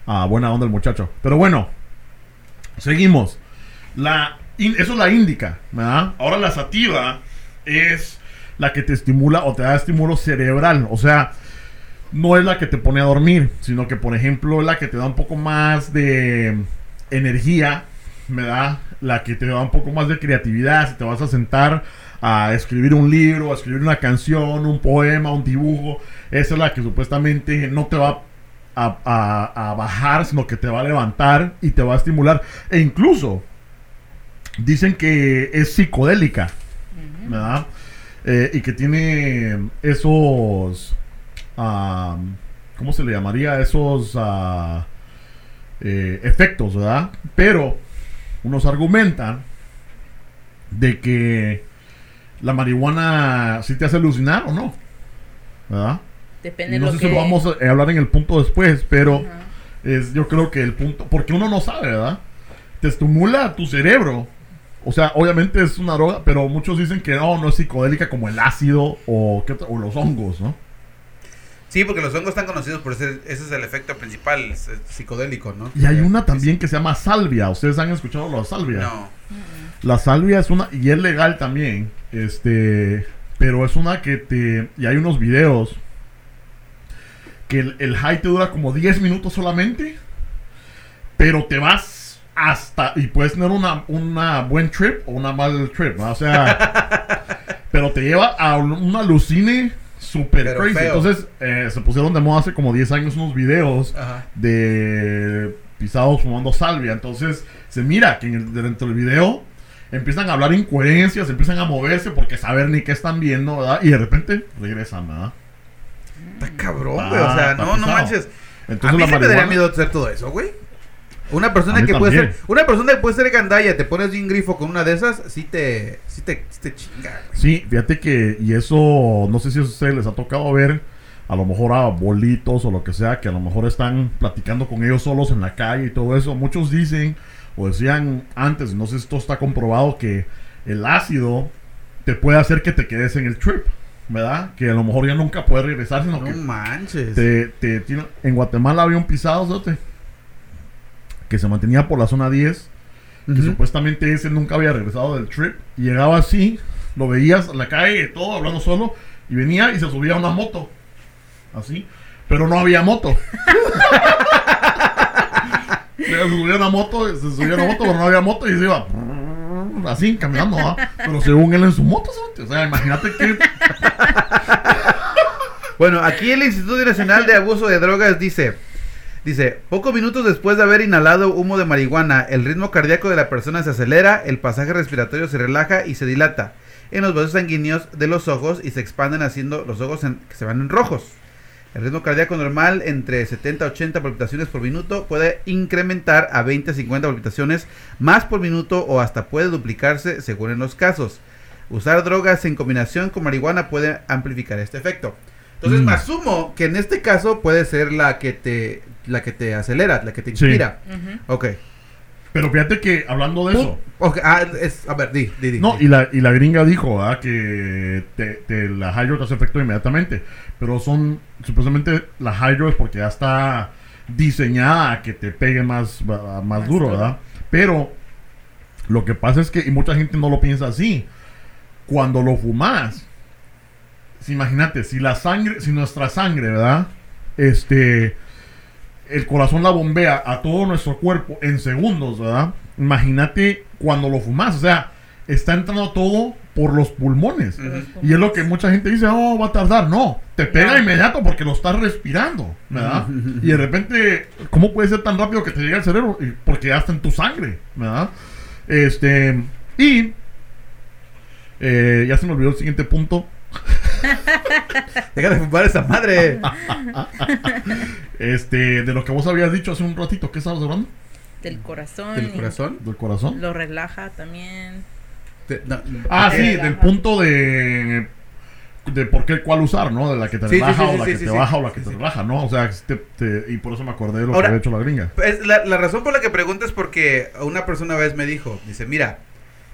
A: Ah, buena onda el muchacho. Pero bueno, seguimos. La, in- eso es la índica, ¿verdad? Ahora la sativa es la que te estimula o te da estímulo cerebral. O sea, no es la que te pone a dormir, sino que, por ejemplo, es la que te da un poco más de energía, ¿verdad? La que te da un poco más de creatividad. Si te vas a sentar a escribir un libro, a escribir una canción, un poema, un dibujo, esa es la que supuestamente no te va a, a- a bajar, sino que te va a levantar y te va a estimular. E incluso dicen que es psicodélica, ¿verdad? Eh, y que tiene esos, ah, ¿cómo se le llamaría? Esos ah, eh, efectos, ¿verdad? Pero unos argumentan de que la marihuana sí te hace alucinar o no, ¿verdad?
C: Depende
A: Y
C: de
A: no
C: lo
A: sé
C: que...
A: si lo vamos a hablar en el punto después, pero es yo creo que el punto, porque uno no sabe, ¿verdad? Te estimula tu cerebro. O sea, obviamente es una droga, pero muchos dicen que no, no es psicodélica como el ácido o los hongos, ¿no?
B: Sí, porque los hongos están conocidos por ese, ese es el efecto principal, es- es psicodélico, ¿no?
A: Y hay una también que se llama salvia. ¿Ustedes han escuchado la salvia?
B: No.
A: La salvia es una, y es legal también, este, pero es una que te, y hay unos videos que el, el high te dura como 10 minutos solamente, pero te vas hasta, y puedes tener una, una buen trip o una mal trip, ¿no? O sea, pero te lleva a un- una alucine super
B: Pero
A: crazy.
B: feo.
A: Entonces, eh, se pusieron de moda hace como 10 años unos videos
B: Ajá.
A: de pisados fumando salvia. Entonces se mira que en el- dentro del video empiezan a hablar incoherencias, empiezan a moverse porque saber ni qué están viendo, ¿verdad? Y de repente regresan, ¿verdad?
B: Está cabrón,
A: Ah,
B: güey. O sea, no, no manches.
A: Entonces
B: a mí
A: la
B: se me daría miedo hacer todo eso, güey. Una persona que puede ser, una persona que puede ser gandalla, te pones un grifo con una de esas, sí te, sí te, sí te chinga, güey.
A: Sí, fíjate que, y eso, no sé si a ustedes les ha tocado ver, a lo mejor a bolitos o lo que sea, que a lo mejor están platicando con ellos solos en la calle y todo eso. Muchos dicen, o decían antes, no sé si esto está comprobado, que el ácido te puede hacer que te quedes en el trip, ¿verdad? Que a lo mejor ya nunca puedes regresar, sino
B: No
A: que
B: manches.
A: te, te tiene- en Guatemala había un pisado, ¿sabes? Que se mantenía por la zona 10 que supuestamente ese nunca había regresado del trip. Y llegaba así, lo veías en la calle, todo, hablando solo, y venía y se subía a una moto. Así. Pero no había moto. se subía a una moto, se subía a una moto, pero no había moto y se iba así, caminando, ¿ah? Pero según él en su moto, o sea, imagínate que...
B: Bueno, aquí el Instituto Nacional de Abuso de Drogas dice, dice, pocos minutos después de haber inhalado humo de marihuana, el ritmo cardíaco de la persona se acelera, el pasaje respiratorio se relaja y se dilata en los vasos sanguíneos de los ojos y se expanden haciendo los ojos que se van en rojos. El ritmo cardíaco normal entre 70 a 80 palpitaciones por minuto puede incrementar a 20 a 50 palpitaciones más por minuto o hasta puede duplicarse según en los casos. Usar drogas en combinación con marihuana puede amplificar este efecto. Entonces
A: Mm.
B: me asumo que en este caso puede ser la que te la que te acelera, la que te
A: Sí.
B: inspira. Ok.
A: Pero fíjate que hablando de eso...
B: Ok, ah, es- a ver, di, di, di.
A: No,
B: di.
A: y la, y la gringa dijo ¿verdad? que te, te- la hydro te hace efecto inmediatamente. Pero son, supuestamente, la hydro es porque ya está diseñada a que te pegue más, más,
C: Más
A: duro,
C: duro.
A: ¿verdad? Pero lo que pasa es que, y mucha gente no lo piensa así, cuando lo fumas, imagínate, si la sangre, si nuestra sangre, ¿verdad? Este, el corazón la bombea a todo nuestro cuerpo en segundos, ¿verdad? Imagínate cuando lo fumas, o sea, está entrando todo por los pulmones. Y es lo que mucha gente dice, oh, va a tardar. No, te pega
C: No.
A: inmediato porque lo estás respirando, ¿verdad? Y de repente, ¿cómo puede ser tan rápido que te llegue al cerebro? Y- Porque ya está en tu sangre, ¿verdad? Este, y eh, ya se me olvidó el siguiente punto.
B: Deja de fumar esa madre.
A: Este, de lo que vos habías dicho hace un ratito, ¿qué estabas hablando?
C: del corazón.
B: ¿Del corazón?
A: ¿Del corazón?
C: Lo relaja también.
A: Ah,
C: Eh,
A: sí,
C: relaja.
A: del punto de de por qué cuál usar, ¿no? De la que te
B: Sí,
A: relaja
B: sí,
A: o la
B: sí,
A: que
B: sí,
A: te
B: sí.
A: baja o la que te
B: sí.
A: relaja, ¿no? O sea, te- te- y por eso me acordé de lo
B: Ahora-
A: que había hecho la gringa.
B: Es la, la razón por la que pregunto es porque una persona una vez me dijo, dice, mira,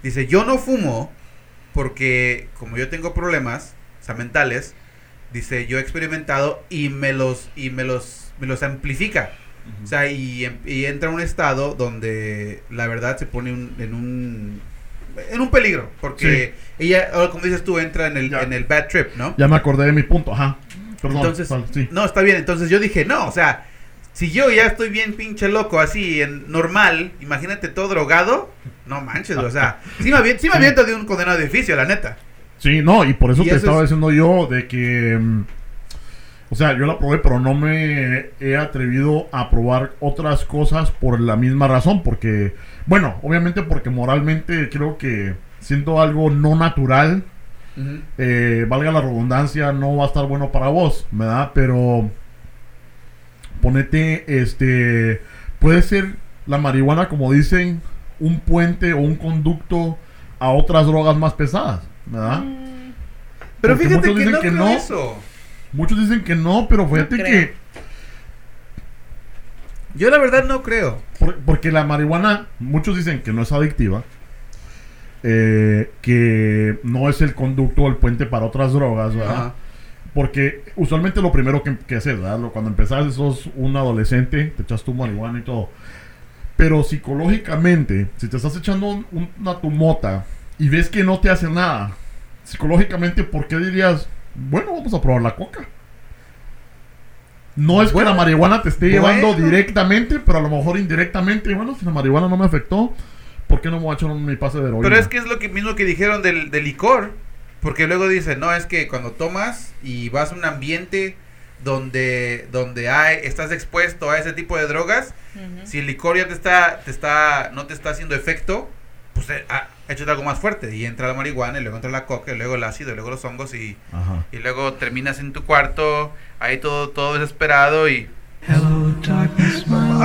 B: dice, yo no fumo porque como yo tengo problemas, o sea, mentales, dice, yo he experimentado y me los, y me los, me los amplifica. O sea, y, em- y entra un estado donde la verdad se pone un- en un en un peligro, porque ella, como dices tú, entra en el,
A: Ya.
B: en el bad trip, ¿no?
A: Ya me acordé de mi punto, ajá. Perdón.
B: Entonces,
A: sí.
B: no, está bien. Entonces yo dije, no, o sea, si yo ya estoy bien pinche loco, así, en normal, imagínate todo drogado, no manches, o sea, sí me, avien- sí me aviento de un condenado edificio, la neta.
A: Sí, no, y por eso
B: Y
A: te
B: eso
A: estaba
B: es-
A: diciendo yo de que. mm, O sea, yo la probé, pero no me he atrevido a probar otras cosas por la misma razón. Porque, bueno, obviamente porque moralmente creo que siendo algo no natural, eh, valga la redundancia, no va a estar bueno para vos, ¿verdad? Pero ponete, este, puede ser la marihuana, como dicen, un puente o un conducto a otras drogas más pesadas, ¿verdad?
C: Mm,
B: Pero
A: Porque
B: fíjate
A: muchos
B: que
A: dicen
B: no
A: que no.
B: eso.
A: Muchos dicen que no, pero fíjate que,
B: Yo la verdad no creo.
A: por- porque la marihuana, muchos dicen que no es adictiva, eh, que no es el conducto o el puente para otras drogas, ¿verdad?
B: Ajá.
A: Porque usualmente lo primero que, que haces, ¿verdad? Cuando empezás, sos un adolescente, te echas tu marihuana y todo. Pero psicológicamente, si te estás echando un- un- una tu mota y ves que no te hace nada, psicológicamente, ¿por qué dirías, bueno, vamos a probar la coca? No es
B: Bueno,
A: que la marihuana te esté
B: bueno.
A: llevando directamente, pero a lo mejor indirectamente, bueno, si la marihuana no me afectó, ¿por qué no me voy a echar mi pase de heroína?
B: Pero es que es lo que mismo que dijeron del, del licor. Porque luego dicen, no, es que cuando tomas y vas a un ambiente donde, donde hay, estás expuesto a ese tipo de drogas, si el licor ya te está, te está, no te está haciendo efecto, pues eh, ah, échate algo más fuerte. Y entra la marihuana, y luego entra la coca, y luego el ácido, y luego los hongos, y,
A: Ajá.
B: y luego terminas en tu cuarto, ahí todo, todo desesperado, y... A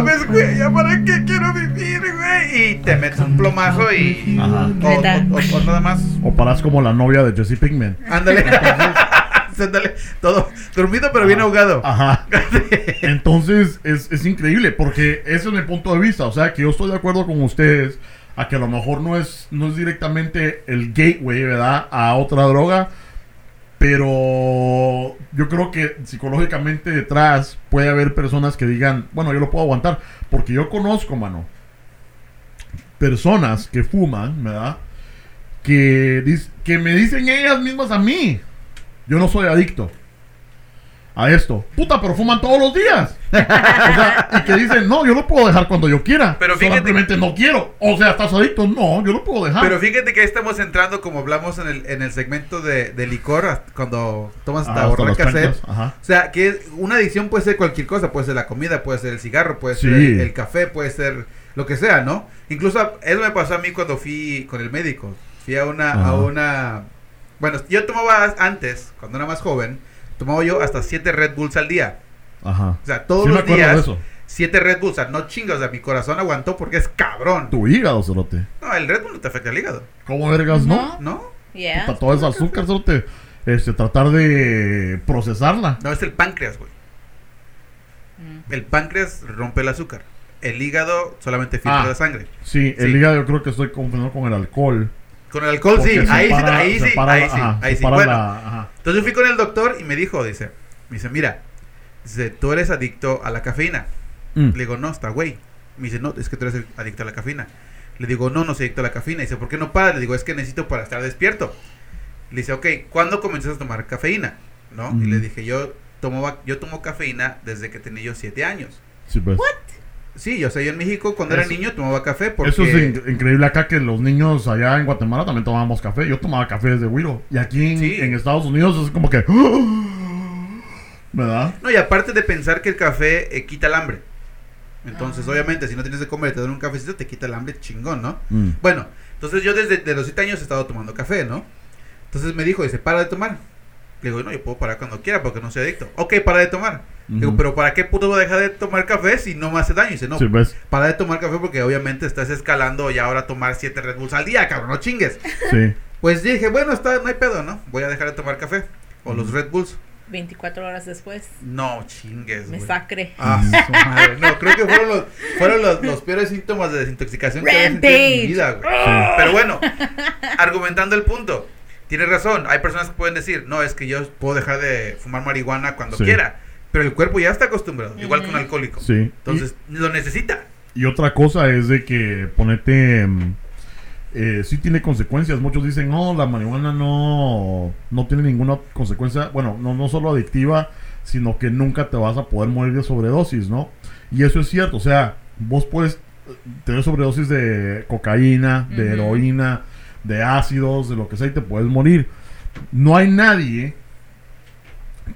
B: ver, güey, ¿ya para qué quiero vivir, güey? Y te metes un plomazo y...
A: Ajá.
B: O, o- o- o nada más.
A: O paras como la novia de Jesse Pinkman.
B: Ándale. Ándale. Todo dormido pero bien ahogado.
A: Ajá. Entonces es, es increíble porque ese es mi punto de vista. O sea, que yo estoy de acuerdo con ustedes a que a lo mejor no es, no es directamente el gateway, ¿verdad? A otra droga. Pero yo creo que psicológicamente detrás puede haber personas que digan, bueno, yo lo puedo aguantar. Porque yo conozco, mano, personas que fuman, ¿verdad? Que, que me dicen ellas mismas a mí, yo no soy adicto a esto. Puta, pero fuman todos los días. O sea, y que dicen, no, yo lo puedo dejar cuando yo quiera.
B: Pero fíjate-
A: Simplemente no quiero. O sea, ¿estás adicto? No, yo lo puedo dejar.
B: Pero fíjate que ahí estamos entrando, como hablamos en el, en el segmento de, de licor, cuando tomas hasta
A: Ajá, hasta
B: sed.
A: chanclas, Ajá.
B: O sea, que una adicción puede ser cualquier cosa, puede ser la comida, puede ser el cigarro, puede ser
A: Sí.
B: el, el café, puede ser lo que sea, ¿no? Incluso eso me pasó a mí cuando fui con el médico. Fui a una,
A: Ajá.
B: a una, bueno, yo tomaba antes, cuando era más joven, tomaba yo hasta 7 Red Bulls al día.
A: Ajá.
B: O sea, todos
A: Sí me
B: los
A: acuerdo de
B: días,
A: eso.
B: 7 Red Bulls, o sea, no chingas, o sea, mi corazón aguantó porque es cabrón.
A: Tu hígado, cerote.
B: No, el Red Bull no te afecta el hígado,
A: ¿Cómo vergas, no?
C: No.
B: ¿no?
C: Yeah.
A: Todo ese azúcar, cerote. Este, tratar de procesarla.
B: No, es el páncreas, güey.
C: Mm.
B: El páncreas rompe el azúcar. El hígado solamente filtra
A: Ah.
B: la sangre.
A: Sí, el hígado yo creo que estoy confundiendo con el alcohol.
B: Con el alcohol sí, ahí sí, ahí sí,
A: separa
B: ahí sí,
A: ajá,
B: ahí sí. Bueno,
A: la-
B: entonces fui con el doctor y me dijo, dice, me dice, mira, dice, tú eres adicto a la cafeína.
A: Mm.
B: Le digo, no, está güey. Me dice, no, es que tú eres adicto a la cafeína. Le digo, no, no soy adicto a la cafeína. Dice, ¿por qué no para? Le digo, es que necesito para estar despierto. Le dice, ok, ¿cuándo comenzaste a tomar cafeína? ¿No? Y
A: Mm.
B: le dije, yo tomaba, yo tomo cafeína desde que tenía yo siete años.
A: Sí, pues.
B: Sí, yo sé, yo en México cuando
A: Eso-
B: era niño tomaba café porque...
A: Eso es in- increíble acá que los niños allá en Guatemala también tomábamos café. Yo tomaba café desde Wiro. Y aquí en,
B: Sí.
A: en Estados Unidos es como que... ¿Verdad?
B: No, y aparte de pensar que el café eh, quita el hambre. Entonces,
C: Ah.
B: obviamente, si no tienes de comer y te dan un cafecito, te quita el hambre chingón, ¿no?
A: Mm.
B: Bueno, entonces yo desde de los 7 años he estado tomando café, ¿no? Entonces me dijo, dice, para de tomar. Le digo, no, yo puedo parar cuando quiera porque no soy adicto. Ok, para de tomar. Digo,
A: Ujú.
B: pero ¿para qué puto voy a dejar de tomar café si no me hace daño? Y dice, no,
A: Sí, ves.
B: para de tomar café porque obviamente estás escalando y ahora tomar 7 Red Bulls al día, cabrón, no chingues.
A: Sí.
B: Pues dije, bueno, está, no hay pedo, ¿no? Voy a dejar de tomar café. O los Red Bulls.
C: 24 horas después,
B: No chingues,
C: me sacre.
B: Ah, su madre. No, creo que fueron los, fueron los, los peores síntomas de desintoxicación que había sentido en mi
C: Rampage.
B: vida, güey. Pero bueno, argumentando el punto. Tienes razón, hay personas que pueden decir, no, es que yo puedo dejar de fumar marihuana cuando
A: Sí.
B: quiera. Pero el cuerpo ya está acostumbrado, igual que un alcohólico.
A: Sí.
B: Entonces, lo necesita.
A: Y, otra cosa es de que ponete. mm, Eh, sí tiene consecuencias. Muchos dicen, no, la marihuana no, no tiene ninguna consecuencia. Bueno, no, no solo adictiva, sino que nunca te vas a poder morir de sobredosis, ¿no? Y eso es cierto. O sea, vos puedes eh, tener sobredosis de cocaína, de heroína, de ácidos, de lo que sea, y te puedes morir. No hay nadie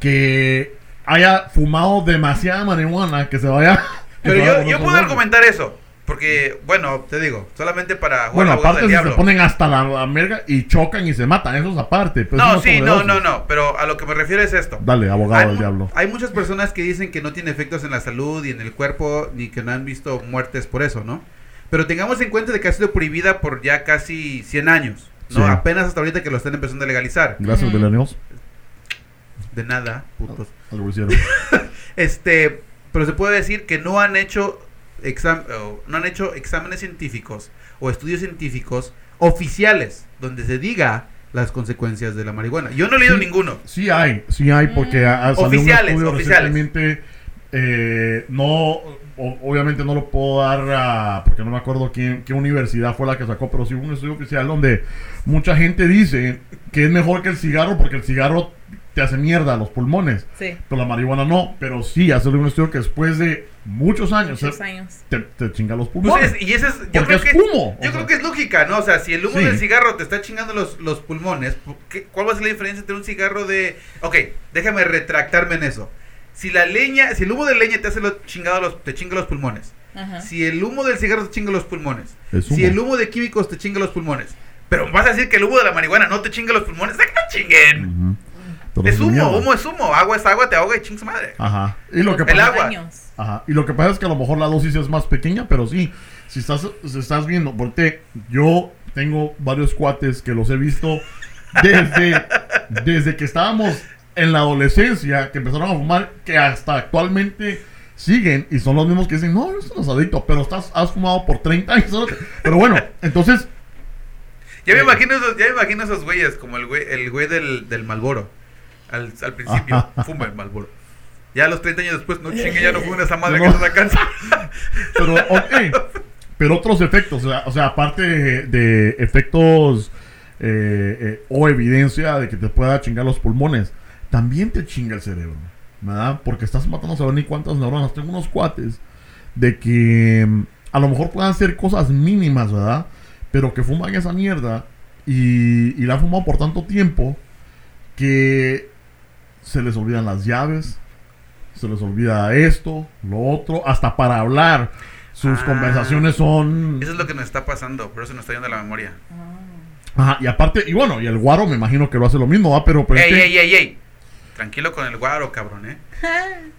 A: que haya fumado demasiada marihuana que se vaya. que
B: Pero
A: se vaya
B: yo, yo puedo argumentar eso. Porque, bueno, te digo, solamente para jugar
A: Bueno, aparte
B: del
A: si se ponen hasta la, la merga y chocan y se matan, eso es aparte. pero es
B: No, sí, no, no, no. Pero a lo que me refiero es esto.
A: Dale, abogado
B: Hay,
A: del diablo.
B: hay muchas personas que dicen que no tiene efectos en la salud y en el cuerpo, ni que no han visto muertes por eso, ¿no? Pero tengamos en cuenta de que ha sido prohibida por ya casi 100 años, ¿no?
A: Sí.
B: Apenas hasta ahorita que lo están empezando a legalizar.
A: Gracias,
C: Ujú.
B: De nada, putos.
A: Algo hicieron.
B: Este, pero se puede decir que no han hecho exam- no han hecho exámenes científicos o estudios científicos oficiales donde se diga las consecuencias de la marihuana. Yo no he leído
A: Sí.
B: ninguno.
A: Sí hay, sí hay, porque ha, ha salido
B: Oficiales,
A: un estudio
B: oficiales.
A: recientemente. eh, no, o- obviamente no lo puedo dar a- porque no me acuerdo quién, qué universidad fue la que sacó, pero sí hubo un estudio oficial donde mucha gente dice que es mejor que el cigarro porque el cigarro te hace mierda a los pulmones,
C: Sí,
A: pero la marihuana no. Pero sí, hace un estudio que después de muchos años
C: muchos
A: eh,
C: años.
A: te, te chinga los
B: Pues
A: pulmones.
B: es- y ese es, yo
A: porque
B: creo
A: es
B: que
A: humo.
B: Yo
A: sea.
B: creo que es lógica, ¿no? O sea, si el humo
A: Sí.
B: del cigarro te está chingando los, los pulmones, ¿qué- ¿cuál va a ser la diferencia entre un cigarro de... Ok, déjame retractarme en eso. Si la leña, si el humo de leña te hace lo chingado los, te chinga los pulmones.
C: Ajá.
B: Si el humo del cigarro te chinga los pulmones.
A: Es
B: Si el humo de químicos te chinga los pulmones. Pero vas a decir que el humo de la marihuana no te chinga los pulmones. ¡Ah, que no chinguen!
A: Pero
B: Es humo,
A: mierda.
B: humo es humo. Agua es agua, te ahoga y ching su madre.
A: Ajá. Y lo que
C: Los
B: El
A: pasa,
B: agua.
A: Ajá. Y lo que pasa es que a lo mejor la dosis es más pequeña, pero sí, si estás, si estás viendo, porque yo tengo varios cuates que los he visto desde, desde que estábamos en la adolescencia, que empezaron a fumar, que hasta actualmente siguen y son los mismos que dicen, no, eso no es adicto, pero estás, has fumado por 30 años. Pero bueno, entonces,
B: Ya me
A: Sí.
B: imagino esos, ya me imagino esos güeyes, como el güey, el güey del, del Malboro. Al, al principio, fuma el Malboro. Ya a los 30 años después, no chingue, ya no fuma esa madre
A: No,
B: que
A: no.
B: nos alcanza.
A: pero ok. Pero otros efectos, o sea, o sea, aparte de, de efectos eh, eh, o evidencia de que te pueda chingar los pulmones, también te chinga el cerebro, ¿verdad? Porque estás matando a saber ni cuántas neuronas. Tengo unos cuates de que mm, a lo mejor puedan ser cosas mínimas, ¿verdad? Pero que fuman esa mierda y, y la han fumado por tanto tiempo que se les olvidan las llaves, se les olvida esto, lo otro, hasta para hablar. Sus
B: Ah.
A: conversaciones son...
B: Eso es lo que nos está pasando, por eso nos está yendo la memoria.
C: Ah.
A: Ajá, y aparte, y bueno, y el guaro me imagino que lo hace lo mismo, ¿va? Pero, pero
B: ¡Ey,
A: este-
B: ey, ey, ey! Tranquilo con el guaro, cabrón, ¿eh?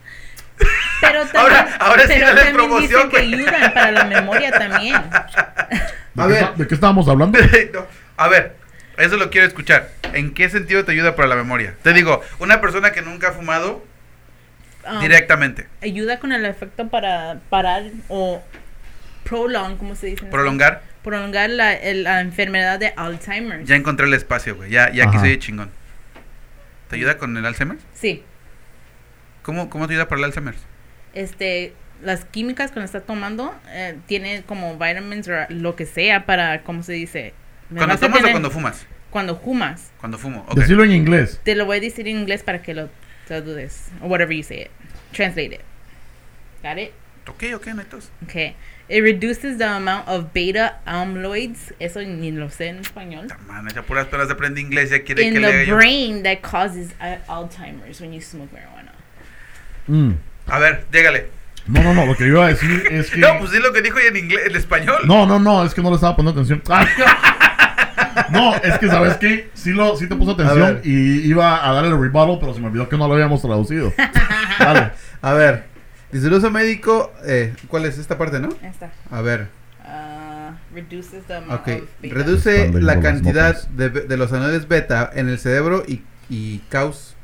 C: Pero también,
B: Ahora- ahora sí
C: pero también
B: promoción,
C: dicen que ayudan para la memoria también.
A: ¿de,
B: A
A: qué
B: ver.
A: ¿de qué estábamos hablando?
B: No, A ver, eso lo quiero escuchar. ¿En qué sentido te ayuda para la memoria? Te digo, una persona que nunca ha fumado
C: Um,
B: directamente,
C: Ayuda con el efecto para parar o prolong, ¿cómo se dice?
B: prolongar?
C: Prolongar la, el- la enfermedad de Alzheimer.
B: ya encontré el espacio, güey. Ya, ya aquí
A: Ajá.
B: soy chingón. ¿Te ayuda con el Alzheimer?
C: Sí.
B: ¿Cómo, cómo te ayuda para el Alzheimer?
C: Este, las químicas que estás tomando eh, tiene como vitamins o lo que sea para, ¿cómo se dice? Me
B: ¿Cuando tomas o cuando fumas?
C: Cuando fumas.
B: Cuando fumo, ok.
A: Decirlo en inglés.
C: Te lo voy a decir en inglés para que lo traduces. O whatever you say it. Translate it. Got it?
B: Ok, ok, no hay tos.
C: Okay. It reduces the amount of beta amyloids. Eso ni lo sé en español.
B: Madre, ya puras peras de aprende inglés, ya quiere
C: In
B: que le
C: the
B: yo.
C: brain that causes uh, Alzheimer's when you smoke marijuana.
A: Mm.
B: A ver, llégale.
A: No, no, no, lo que yo iba a decir es que...
B: No, pues di lo que dijo en inglés, en español.
A: No, no, no, es que no le estaba poniendo atención. No, es que, ¿sabes qué? Sí, lo, sí te puse
B: A
A: atención y iba a darle el rebuttal, pero se me olvidó que no lo habíamos traducido. Dale.
B: A ver, dice el uso médico, eh, ¿cuál es esta parte, no?
C: Esta.
B: A ver,
C: Uh, reduces the amount
B: ok.
C: of beta.
B: Reduce la cantidad de, de los anoides beta en el cerebro y, y causa,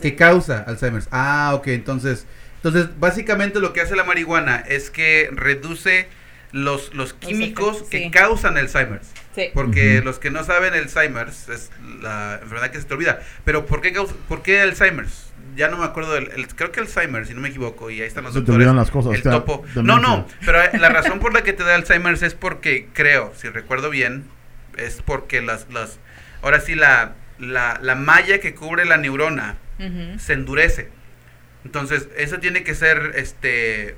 B: que causa Alzheimer's. Ah, ok, entonces, entonces básicamente lo que hace la marihuana es que reduce los, los químicos que
C: sí.
B: causan Alzheimer's.
C: Sí.
B: Porque los que no saben Alzheimer's es la enfermedad que se te olvida. Pero ¿por qué, causa- por qué Alzheimer's? Ya no me acuerdo del, el- creo que Alzheimer, si no me equivoco, y ahí están los
A: Se te
B: doctores.
A: olvidan las cosas,
B: El
A: o sea,
B: topo. No, no, pero eh, la razón por la que te da Alzheimer's es porque creo, si recuerdo bien, es porque las, las ahora sí la, la, la malla que cubre la neurona se endurece. Entonces, eso tiene que ser, este,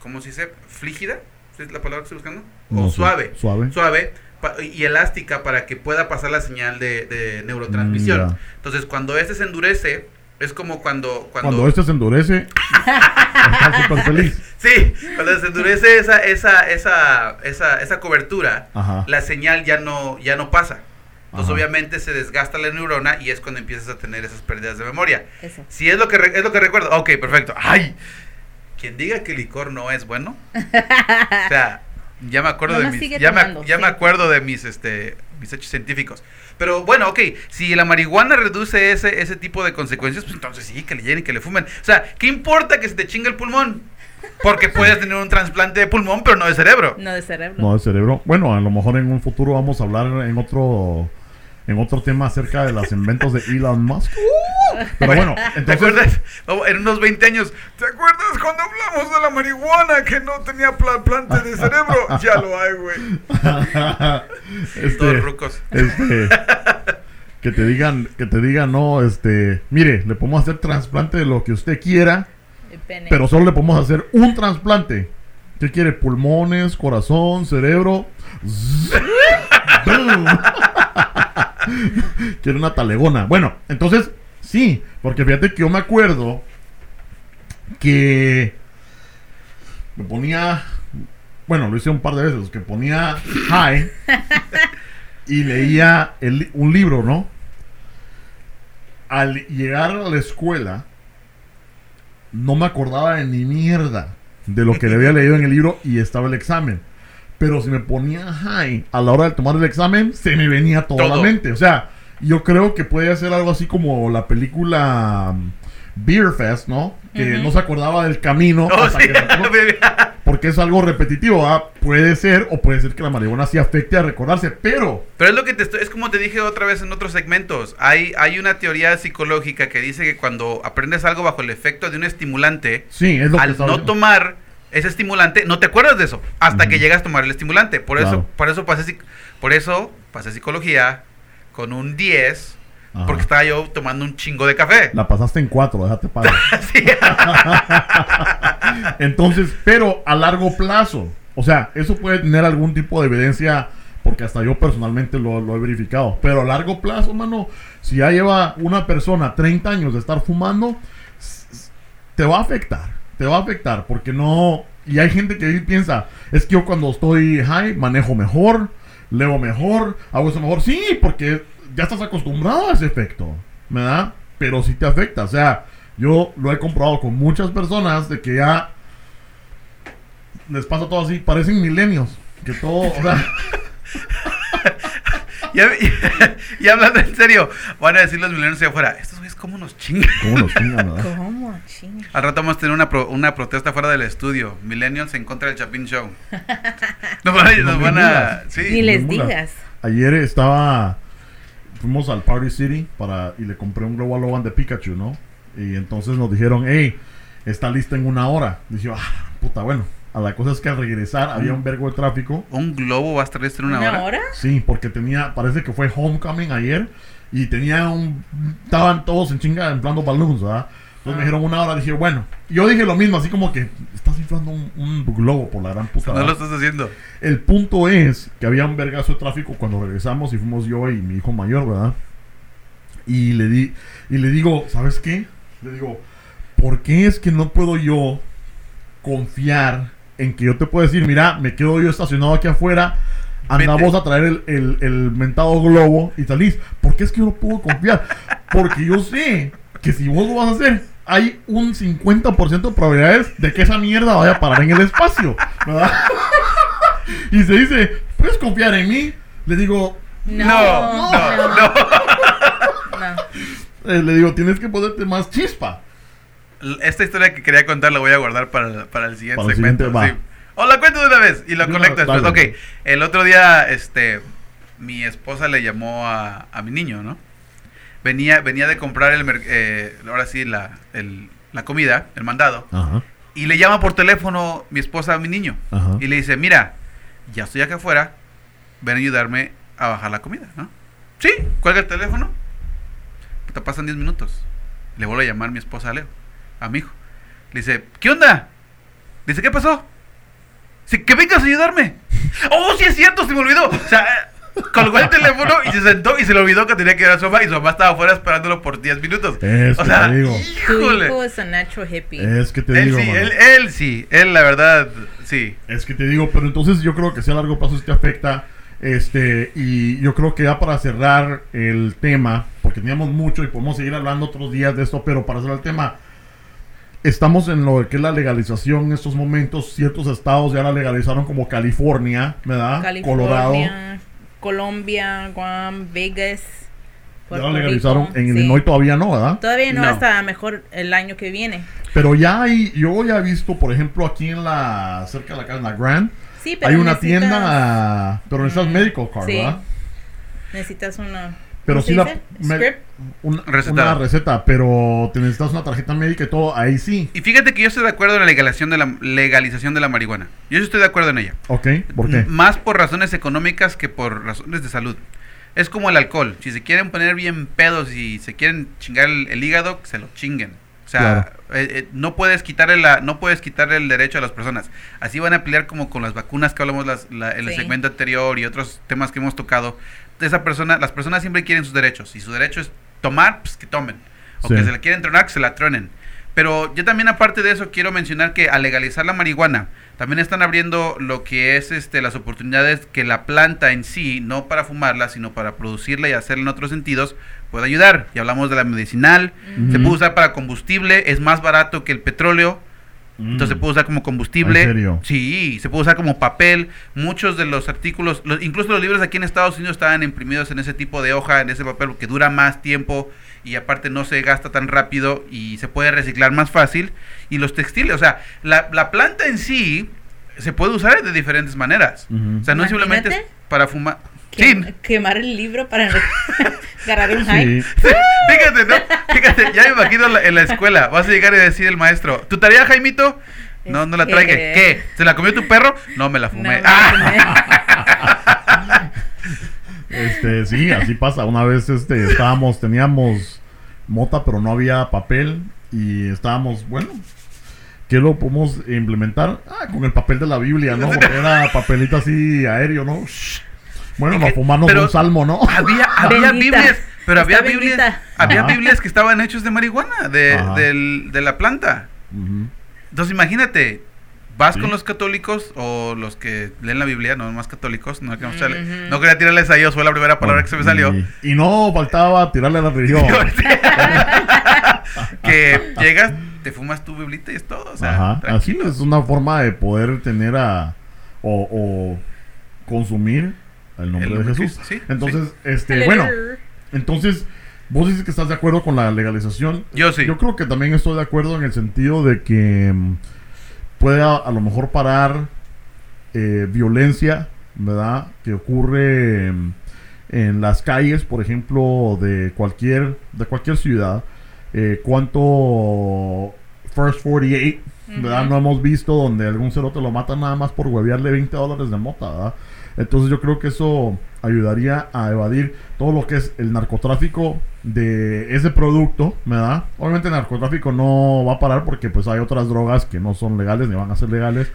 B: ¿cómo se dice? ¿Flígida? ¿Es la palabra que estoy buscando?
A: No
B: o suave.
A: Suave.
B: Suave y elástica para que pueda pasar la señal de, de neurotransmisión.
A: Mm.
B: Entonces, cuando este se endurece, es como cuando... Cuando,
A: Cuando este se endurece, está súper feliz.
B: Sí, cuando se endurece esa, esa, esa, esa, esa cobertura,
A: Ajá.
B: la señal ya no, ya no pasa. Entonces,
A: Ajá.
B: obviamente, se desgasta la neurona y es cuando empiezas a tener esas pérdidas de memoria.
C: Eso.
B: Si es lo que re- es lo que recuerdo. Ok, perfecto. Ay, quien diga que el licor no es bueno. o sea, ya me acuerdo de mis ya me, ya me acuerdo de mis este mis hechos científicos. Pero bueno, ok, si la marihuana reduce ese ese tipo de consecuencias, pues entonces sí, que le llenen, que le fumen. O sea, ¿qué importa que se te chinga el pulmón? Porque puedes tener un trasplante de pulmón, pero no de cerebro.
C: No de cerebro.
A: No, el cerebro. Bueno, a lo mejor en un futuro vamos a hablar en otro en otro tema acerca de los inventos de Elon Musk. Pero bueno,
B: ¿Te
A: entonces
B: acuerdas? Oh, En unos 20 años, ¿te acuerdas cuando hablamos de la marihuana que no tenía pla- plante de cerebro? Ya lo hay, güey.
A: este,
B: Todos rucos.
A: este, que te digan, que te digan, no, este, mire, le podemos hacer trasplante de lo que usted quiera, pero solo le podemos hacer un trasplante. ¿Qué quiere? Pulmones, corazón, cerebro. Boom. quiere una talegona. Bueno, entonces, sí, porque fíjate que yo me acuerdo que me ponía, bueno, lo hice un par de veces, que ponía high y leía un libro, ¿no? Al llegar a la escuela, no me acordaba de ni mierda de lo que le había leído en el libro y estaba el examen. Pero si me ponía high a la hora de tomar el examen, se me venía toda
B: Todo.
A: la mente. O sea, yo creo que puede ser algo así como la película um, Beer Fest, ¿no? Que no se acordaba del camino
B: Oh,
A: hasta
B: sí.
A: que porque es algo repetitivo, ¿ah? Puede ser, o puede ser que la marihuana sí afecte a recordarse, pero
B: Pero es lo que te estoy, es como te dije otra vez en otros segmentos. Hay, hay una teoría psicológica que dice que cuando aprendes algo bajo el efecto de un estimulante,
A: sí, es lo que
B: al
A: estaba
B: no tomar ese estimulante, no te acuerdas de eso hasta que llegas a tomar el estimulante. Por
A: Claro.
B: eso, por eso pasé, por eso pasé psicología con un 10
A: Ajá.
B: porque estaba yo tomando un chingo de café.
A: La pasaste en cuatro, déjate.
B: Sí.
A: Entonces, pero a largo plazo, o sea, eso puede tener algún tipo de evidencia, porque hasta yo personalmente lo, lo he verificado, pero a largo plazo, mano, si ya lleva una persona 30 años de estar fumando, te va a afectar, te va a afectar, porque no, y hay gente que piensa, es que yo cuando estoy high manejo mejor, leo mejor, hago eso mejor, sí, porque ya estás acostumbrado a ese efecto, ¿verdad? Pero sí te afecta, o sea, yo lo he comprobado con muchas personas de que ya les pasa todo así, parecen milenios, que todo, o sea,
B: y, y hablando en serio, van a decir los milenios de afuera, estos güeyes cómo nos chingan.
A: ¿cómo nos chingan, verdad?
C: ¿Cómo? Ching.
B: Al rato vamos a tener una, pro- una protesta fuera del estudio. Millennials en contra del Chapin Show. Nos van a...
A: No
B: nos van a sí.
C: Ni les digas.
A: Ayer estaba, fuimos al Party City para, y le compré un Global Logan de Pikachu, ¿no? Y entonces nos dijeron, hey, está lista en una hora. Dije, yo, ah, puta, bueno. A la cosa es que al regresar había un vergo de tráfico.
B: Un globo va a estar listo en una,
C: ¿Una
B: hora.
C: hora?
A: Sí, porque tenía, parece que fue Homecoming ayer y tenía un, estaban todos en chinga inflando balloons, ¿verdad? Entonces me dijeron una hora, dije, bueno, yo dije lo mismo, así como que estás inflando un, un globo por la gran puta.
B: No lo estás haciendo.
A: El punto es que había un vergazo de tráfico cuando regresamos y fuimos yo y mi hijo mayor, ¿verdad? Y le di, y le digo, ¿sabes qué? Le digo, ¿por qué es que no puedo yo confiar en que yo te puedo decir, mira, me quedo yo estacionado aquí afuera, andamos a traer el, el, el mentado globo y salís? ¿Por qué es que yo no puedo confiar? Porque yo sé que si vos lo vas a hacer, hay un 50% de probabilidades de que esa mierda vaya a parar en el espacio, ¿verdad? y se dice, ¿puedes confiar en mí? Le digo,
C: No,
B: No, no,
C: no. no.
A: eh, le digo, tienes que ponerte más chispa.
B: Esta historia que quería contar la voy a guardar para, para el siguiente
A: Para el
B: segmento.
A: siguiente,
B: sí. O la cuento de una vez y lo
A: No,
B: conecto después.
A: dale.
B: Ok, el otro día, este, mi esposa le llamó a, a mi niño, ¿no? Venía, venía de comprar el, eh, ahora sí, la, el- la comida, el mandado.
A: Ajá,
B: Y le llama por teléfono mi esposa a mi niño.
A: ajá.
B: Y le dice, mira, ya estoy acá afuera, ven a ayudarme a bajar la comida, ¿no? Sí, cuelga el teléfono. Te pasan 10 minutos. Le vuelvo a llamar mi esposa a Leo, a mi hijo. Le dice, ¿qué onda? Le dice, ¿qué pasó? Dice, que vengas a ayudarme. Oh, sí es cierto, se me olvidó. O sea, colgó el teléfono y se sentó y se le olvidó que tenía que ir a su mamá y su mamá estaba afuera esperándolo por 10 minutos.
A: Es
B: o
A: que
B: sea,
A: te digo.
C: Tu hijo es a natural hippie.
A: Es que te
B: Él
A: digo,
B: sí,
A: mano.
B: él, él sí, él la verdad, sí.
A: Es que te digo, pero entonces yo creo que si a largo plazo te afecta. Este, y yo creo que ya para cerrar el tema, porque teníamos mucho y podemos seguir hablando otros días de esto, pero para cerrar el tema, estamos en lo que es la legalización en estos momentos. Ciertos estados ya la legalizaron, como California, ¿verdad? Colorado.
C: California, Colombia, Guam, Vegas.
A: Ya la legalizaron.
C: Rico,
A: En
C: sí.
A: Illinois todavía no, ¿verdad?
C: Todavía no,
B: No.
C: hasta mejor el año que viene.
A: Pero ya hay, yo ya he visto, por ejemplo, aquí en la, cerca de la casa, en la Grand,
C: Sí, pero
A: hay una
C: necesitas-
A: tienda, pero necesitas
C: Mm,
A: medical card,
C: sí.
A: ¿verdad?
C: Necesitas una.
A: Pero
C: ¿cómo
A: sí la, me-
B: Receta.
A: una receta, pero te necesitas una tarjeta médica y todo, ahí sí.
B: Y fíjate que yo estoy de acuerdo en la legalización de la, legalización de la marihuana. Yo sí estoy de acuerdo en ella.
A: ¿Ok? ¿Por qué?
B: M- Más por razones económicas que por razones de salud. Es como el alcohol. Si se quieren poner bien pedos y se quieren chingar el, el hígado, que se lo chinguen. O sea, eh, eh, no puedes quitarle la, no puedes quitarle el derecho a las personas. Así van a pelear como con las vacunas que hablamos las- la- en el
C: Sí.
B: segmento anterior y otros temas que hemos tocado. Esa persona, las personas siempre quieren sus derechos. Y su derecho es tomar, pues que tomen. O
A: Sí.
B: que se le quieren tronar, que se la tronen. Pero yo también aparte de eso quiero mencionar que al legalizar la marihuana, también están abriendo lo que es este las oportunidades que la planta en sí, no para fumarla, sino para producirla y hacerla en otros sentidos, puede ayudar. Y hablamos de la medicinal, se puede usar para combustible, es más barato que el petróleo, entonces se
A: Mm.
B: puede usar como combustible.
A: ¿En serio?
B: Sí, se puede usar como papel. Muchos de los artículos, los- incluso los libros aquí en Estados Unidos estaban imprimidos en ese tipo de hoja, en ese papel, que dura más tiempo y aparte no se gasta tan rápido y se puede reciclar más fácil. Y los textiles, o sea, la, la planta en sí se puede usar de diferentes maneras. O sea, no simplemente para fumar.
C: Quem- Quemar el libro para ganar un hype.
A: Sí.
B: fíjate, ¿no? Fíjate, ya me imagino la- en la escuela. Vas a llegar y decir el maestro, ¿tu tarea, Jaimito? No, no la traiga.
C: que-
B: ¿Qué? ¿Se la comió tu perro? No, me la fumé.
C: no,
B: ¡Ah!
A: Este, sí, así pasa. Una vez este, estábamos, teníamos mota, pero no había papel. Y estábamos, bueno, ¿qué lo podemos implementar? Ah, con el papel de la Biblia, ¿no? Porque era papelito así aéreo, ¿no? Bueno, para fumarnos
B: pero-
A: un salmo, ¿no?
B: Había, había. Biblias, pero había Biblias, había. Biblias que estaban hechos de marihuana, de, del- de la planta. Entonces imagínate, vas
A: Sí.
B: con los católicos o los que leen la Biblia, no más católicos, no, queremos echarle-
C: Ujú.
B: no quería tirarles a ellos, fue la primera palabra que se me salió.
A: Y, y no faltaba tirarle a la religión.
B: que llegas, te fumas tu biblita y es todo, o sea,
A: Ajá, así es una forma de poder tener a o, o consumir el nombre
B: El
A: de
B: nombre de
A: Jesús.
B: Cristo, sí,
A: entonces, este, bueno, entonces vos dices que estás de acuerdo con la legalización.
B: Yo sí.
A: Yo creo que también estoy de acuerdo en el sentido de que mm, pueda a lo mejor parar eh, violencia, ¿verdad? Que ocurre mm, en las calles, por ejemplo, de cualquier de cualquier ciudad. Eh, ¿Cuánto First 48, ¿verdad? No hemos visto donde algún cerote lo mata nada más por huevearle 20 dólares de mota, ¿verdad? Entonces yo creo que eso ayudaría a evadir todo lo que es el narcotráfico de ese producto, ¿verdad? Obviamente el narcotráfico no va a parar porque pues hay otras drogas que no son legales ni van a ser legales.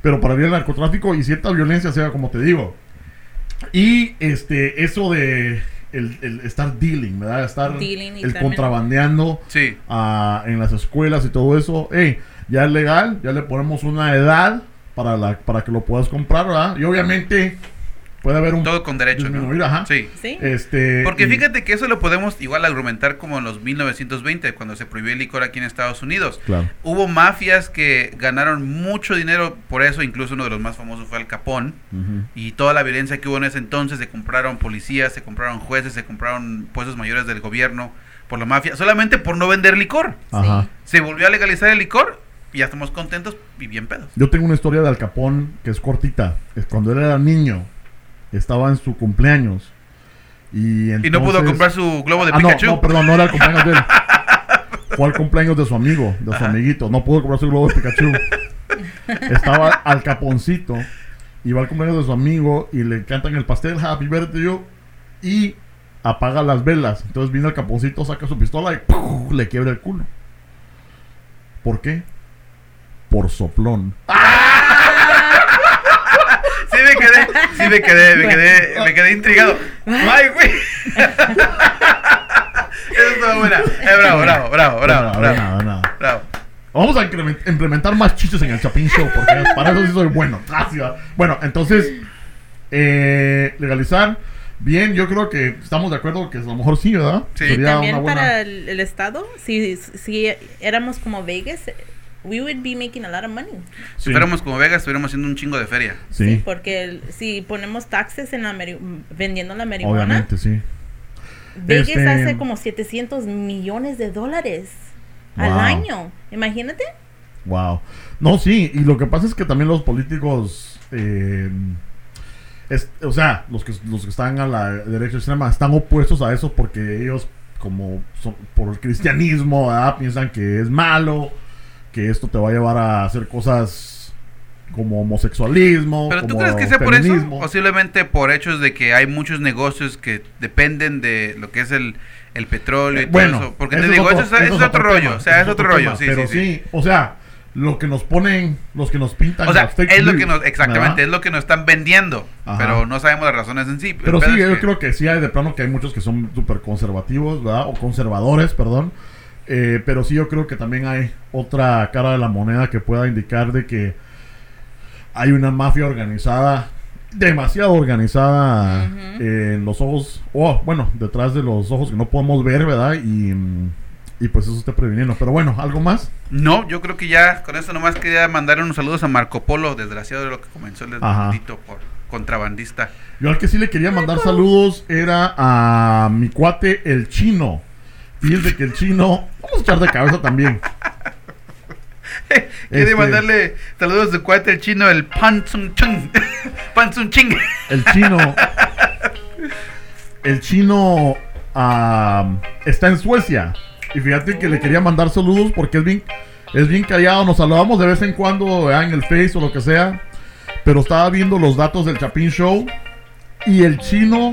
A: Pero para el narcotráfico y cierta violencia sea como te digo. Y este eso de el, el estar dealing, ¿verdad? Estar
C: Dealing
A: el
C: también-
A: contrabandeando
B: Sí,
A: ah, en las escuelas y todo eso, hey, ya es legal, ya le ponemos una edad para, la, para que lo puedas comprar, ¿verdad? Y obviamente, puede haber un
B: Todo con derecho, ¿no?
A: ajá.
B: Sí.
C: Sí.
A: Este,
B: Porque
A: y-
B: fíjate que eso lo podemos igual argumentar como en los 1920, cuando se prohibió el licor aquí en Estados Unidos.
A: Claro.
B: Hubo mafias que ganaron mucho dinero por eso, incluso uno de los más famosos fue Al Capón. Y toda la violencia que hubo en ese entonces, se compraron policías, se compraron jueces, se compraron puestos mayores del gobierno por la mafia, solamente por no vender licor.
A: Ajá.
B: Se volvió a legalizar el licor y ya estamos contentos y bien pedos.
A: Yo tengo una historia de Al Capón que es cortita. Es cuando él era niño, estaba en su cumpleaños. Y,
B: Y no pudo comprar su globo de
A: Ah,
B: Pikachu.
A: no, perdón, no era el cumpleaños de él. Fue el cumpleaños de su amigo, de su amiguito. No pudo comprar su globo de Pikachu. Estaba al caponcito. Y va al cumpleaños de su amigo y le cantan el pastel Happy Birthday you", y apaga las velas. Entonces viene el caponcito, saca su pistola y le quiebra el culo. ¿Por qué? Por soplón.
B: Sí me quedé, sí me quedé, me quedé, me quedé intrigado. Ay, güey. Eso estuvo buena. Eh, bravo, bravo, bravo, bravo, bravo,
A: nada.
B: bravo.
A: Vamos a implementar más chistes en el Chapin Show, porque para eso sí soy bueno. Gracias. Bueno, entonces, eh, legalizar. Bien, yo creo que estamos de acuerdo que a lo mejor sí, ¿verdad?
B: Sí.
A: Sería
C: También
A: una buena.
C: para el, el estado, si, si éramos como Vegas, we would be making a lot of money.
B: Si
A: Sí,
B: fuéramos como Vegas, estuviéramos haciendo un chingo de feria.
A: sí,
C: Porque el- si ponemos taxes en la vendiendo la marihuana,
A: obviamente, sí.
C: Vegas
A: Este-
C: hace como 700 millones de dólares al
A: Wow.
C: año. Imagínate.
A: Wow. No, sí, y lo que pasa es que también los políticos, eh, es- o sea, los que, los que están a la derecha extrema están opuestos a eso porque ellos, como son- por el cristianismo, ¿verdad? piensan que es malo, que esto te va a llevar a hacer cosas como homosexualismo.
B: Pero tú
A: como
B: crees que sea por eso?
A: feminismo.
B: Posiblemente por hechos de que hay muchos negocios que dependen de lo que es el, el petróleo y
A: Eh,
B: todo
A: bueno,
B: eso. Porque te digo, eso, es, es otro rollo.
A: tema,
B: o sea, es otro rollo.
A: tema,
B: Sí,
A: pero
B: sí, sí.
A: o sea, lo que nos ponen, los que nos pintan.
B: O sea, es lo que nos, exactamente,
A: ¿verdad?
B: es lo que nos están vendiendo.
A: Ajá.
B: Pero no sabemos las razones en sí.
A: Pero
B: El
A: sí, yo
B: que-
A: creo que sí hay de plano que hay muchos que son súper conservativos, ¿verdad? O conservadores, perdón. Eh, pero sí yo creo que también hay otra cara de la moneda que pueda indicar de que hay una mafia organizada, demasiado organizada eh, en los ojos, o bueno, detrás de los ojos que no podemos ver, ¿verdad? Y, y pues eso está previniendo. Pero bueno, ¿algo más?
B: No, yo creo que ya con esto nomás quería mandar unos saludos a Marco Polo, desgraciado de lo que comenzó el
A: Ajá.
B: maldito por contrabandista.
A: Yo al que sí le quería mandar saludos era a mi cuate el chino. Fíjense que el chino, vamos a echar de cabeza también.
B: Quería
A: Este-
B: mandarle saludos a su cuate el chino, el Pansun Chung. Pansun Ching.
A: El chino. El chino está en Suecia. Y fíjate que le quería mandar saludos porque es bien, es bien callado. Nos saludamos de vez en cuando ¿verdad? en el Face o lo que sea. Pero estaba viendo los datos del Chapin Show. Y el chino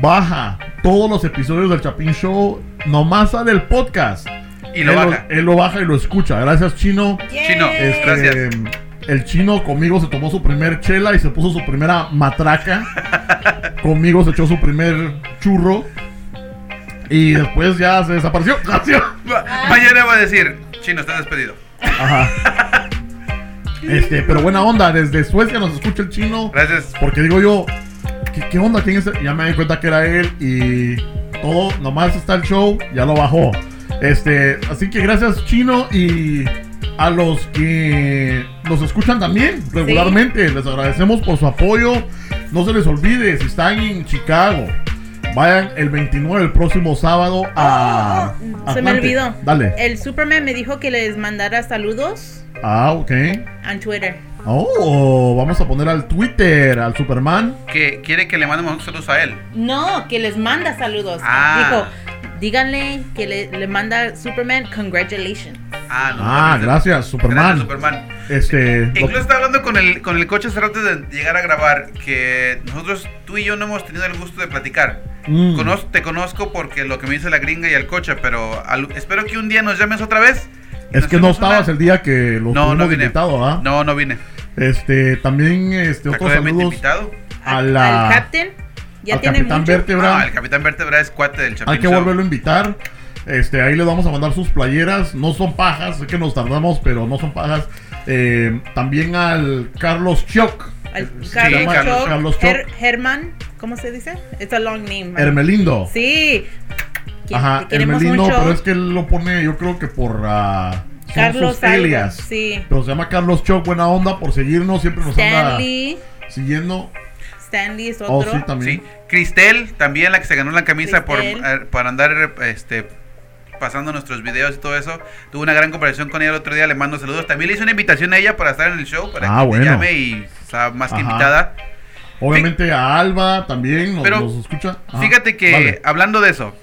A: baja todos los episodios del Chapin Show. Nomás sale el podcast.
B: Y lo
A: él
B: baja.
A: él lo baja y lo escucha. Gracias, chino.
B: Chino.
A: Este,
B: Gracias.
A: El chino conmigo se tomó su primer chela y se puso su primera matraca. conmigo se echó su primer churro. Y después ya se desapareció. Gracias.
B: Ma- Mañana va a decir, chino, estás despedido.
A: Ajá. Este, pero buena onda. Desde Suecia nos escucha el chino.
B: Gracias.
A: Porque digo yo, ¿qué, qué onda? ¿Quién es? Ya me di cuenta que era él. Y todo, nomás está el show, ya lo bajó. Este, así que gracias, chino. Y a los que nos escuchan también regularmente, les agradecemos por su apoyo. No se les olvide, si están en Chicago, vayan el 29, el próximo sábado a.
C: Oh, se me olvidó.
A: Dale.
C: El Superman me dijo que les mandara saludos
A: Ah, ok.
C: en Twitter.
A: Oh, vamos a poner al Twitter, al Superman.
B: Que quiere que le mandemos saludos a él.
C: No, que les manda saludos.
B: Ah.
C: Dijo, díganle que le, le manda Superman congratulations.
B: Ah, no.
A: Ah, gracias, Superman.
B: Gracias, Superman.
A: Este. lo-
B: Incluso estaba hablando con el, con el coche hace rato de llegar a grabar que nosotros, tú y yo no hemos tenido el gusto de platicar.
A: Mm.
B: Te conozco porque lo que me dice la gringa y el coche, pero al- espero que un día nos llames otra vez.
A: Es que no
B: una-
A: estabas el día que los
B: No, no
A: tuvimos
B: vine.
A: invitado, ¿ah?
B: No, no vine.
A: Este, también, este, otros saludos
B: invitado.
A: a la-
C: Al Captain. Ya
A: al
C: tiene
A: Capitán
C: mucho.
A: Vértebra.
B: Ah, el Capitán Vértebra es cuate del Chapin
A: Hay que
B: Show.
A: volverlo a invitar. Este, ahí le vamos a mandar sus playeras. No son pajas, sé que nos tardamos, pero no son pajas. Eh, también al Carlos Choc.
C: Al-
A: Sí,
C: Carlos,
B: Carlos-
C: Choc,
A: Carlos Choc.
C: Her- Herman, ¿cómo se dice? It's a long name.
A: Hermelindo.
C: Sí. Que-
A: Ajá,
C: que queremos
A: Hermelindo,
C: mucho.
A: pero es que él lo pone, yo creo que por son
C: Carlos. Sí.
A: Pero se llama Carlos Choc, buena onda por seguirnos, siempre nos
C: Stanley.
A: anda siguiendo.
C: Stanley es
A: Oh,
C: otro.
A: sí, también.
B: Sí, Cristel, también la que se ganó la camisa por,
C: Cristel.
B: eh, por andar este, pasando nuestros videos y todo eso. Tuve una gran conversación con ella el otro día, le mando saludos. También le hice una invitación a ella para estar en el show, para
A: Ah,
B: que
A: bueno.
B: me llame y está más que
A: Ajá.
B: invitada.
A: Obviamente a Alba también nos,
B: Pero
A: nos escucha. Ajá,
B: Fíjate que,
A: vale.
B: hablando de eso,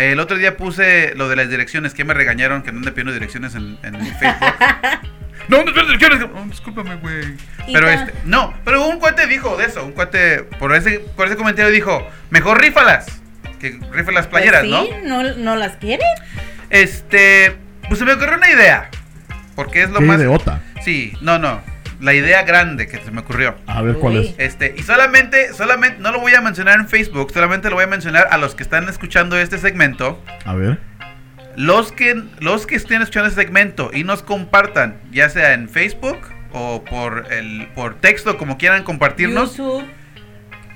B: el otro día puse lo de las direcciones, que me regañaron que no ande pidiendo direcciones en, en mi Facebook. no, no pido direcciones. Oh, discúlpame, güey. Pero este, no, pero un cuate dijo de eso, un cuate, por ese, por ese comentario dijo, mejor rífalas, que rife las
C: Pues
B: playeras,
C: sí,
B: ¿no?
C: ¿no? ¿No las quieren?
B: Este, pues se me ocurrió una idea, porque es lo
A: Qué
B: más...
A: idiota.
B: Sí, no, no, la idea grande que se me ocurrió.
A: A ver cuál es.
B: Este, y solamente, solamente, no lo voy a mencionar en Facebook, solamente lo voy a mencionar a los que están escuchando este segmento.
A: A ver.
B: Los que, los que estén escuchando este segmento y nos compartan, ya sea en Facebook o por el por texto, como quieran compartirnos,
C: YouTube.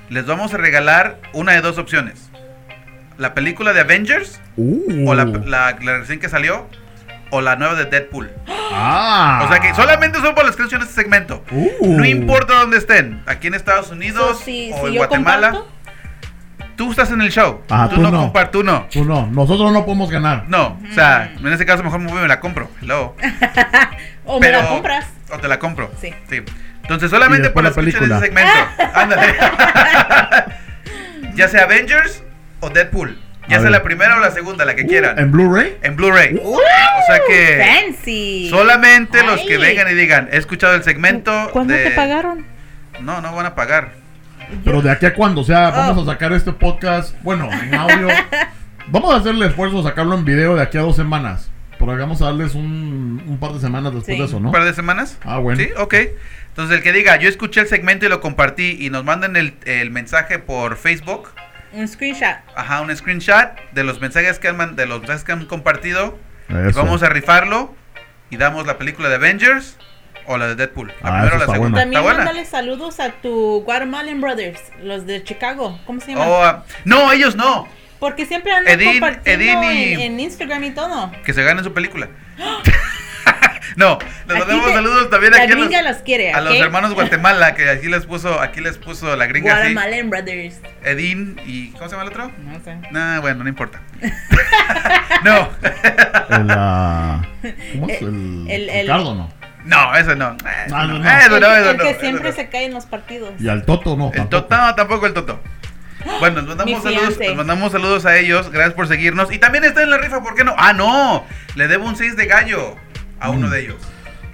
B: les vamos a regalar una de dos opciones. La película de Avengers,
A: Uh.
B: o la, la, la recién que salió, o la nueva de Deadpool.
A: Ah.
B: O sea que solamente son para los que escuchan este segmento.
A: Uh.
B: No importa dónde estén, aquí en Estados Unidos
C: So, si,
B: o
C: si
B: en Guatemala.
C: comparto,
B: Tú estás en el show. Tú,
A: tú
B: no,
A: no.
B: compar- tú no.
A: Tú no, nosotros no podemos ganar.
B: No, o sea, en ese caso mejor me voy y me la compro. Hello.
C: o me la compras.
B: O te la compro.
C: Sí.
B: Entonces, solamente para
A: la película.
B: ese segmento. Ándale. ya sea Avengers o Deadpool. Ya
A: A
B: sea
A: ver.
B: la primera o la segunda, la que quieran.
A: ¿En Blu-ray?
B: En Blu-ray. o sea que
C: Fancy.
B: solamente los que vengan y digan, he escuchado el segmento.
C: ¿Cuándo
B: de...
C: te pagaron?
B: No, no van a pagar.
A: Pero de aquí a cuándo, o sea, vamos
C: Oh.
A: a sacar este podcast, bueno, en audio. vamos a hacer el esfuerzo de sacarlo en video de aquí a dos semanas. Pero vamos a darles un, un par de semanas después
C: Sí.
A: de eso,
B: ¿Un
A: ¿no?
B: par de semanas?
A: Ah, bueno.
B: Sí, ok. Entonces, el que diga, yo escuché el segmento y lo compartí y nos manden el, el mensaje por Facebook,
C: Un screenshot.
B: ajá, un screenshot de los mensajes que han, de los mensajes que han compartido. y vamos a rifarlo y damos la película de Avengers o la de Deadpool. La
A: Ah,
B: primera o la segunda.
C: También
B: ¿Está buena?
C: mándale saludos a tu Guatemalan Brothers, los de Chicago. ¿Cómo se llaman?
B: Oh, ah, no, ellos no.
C: Porque siempre andan compartiendo
B: y-
C: en, en Instagram y todo.
B: Que se ganen su película. no, les mandamos saludos también
C: la
B: aquí a los,
C: gringa los quiere,
B: a los hermanos Guatemala, que aquí les puso, aquí les puso la gringa.
C: Guatemalan Brothers.
B: Edín y. ¿Cómo se llama el otro?
C: No sé.
B: Nah, bueno, no importa. no.
A: El, ah, ¿Cómo es? El,
C: El- el-
A: Ricardo, ¿no?
B: no, eso no. Eso
A: No,
B: no,
A: no, no.
B: eso
C: el,
B: no, eso
C: el que
B: eso
C: siempre
B: no.
C: se cae en los partidos.
A: Y al Toto, no.
B: El
A: tampoco.
B: Toto, no, tampoco el Toto. Bueno, mandamos, saludos, nos mandamos saludos a ellos. Gracias por seguirnos. Y también está en la rifa, ¿por qué no? Ah, no. Le debo un 6 de gallo a uno
A: Mm.
B: de ellos.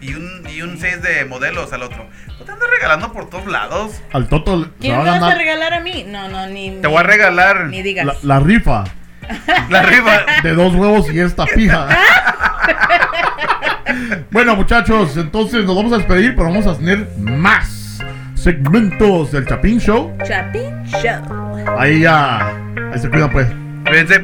B: Y un, y un 6 de modelos al otro. ¿No te andas regalando por todos lados?
A: Al Toto
C: ¿Quién me vas a regalar a mí? No, no, ni.
B: Te voy a regalar
C: Ni digas.
A: la, la rifa
B: la rifa.
A: de dos huevos y esta pija. bueno, muchachos, entonces nos vamos a despedir, pero vamos a tener más segmentos del Chapín Show.
C: Chapin Show.
A: Ahí ya. Ahí se cuidan, pues.
B: Cuídense.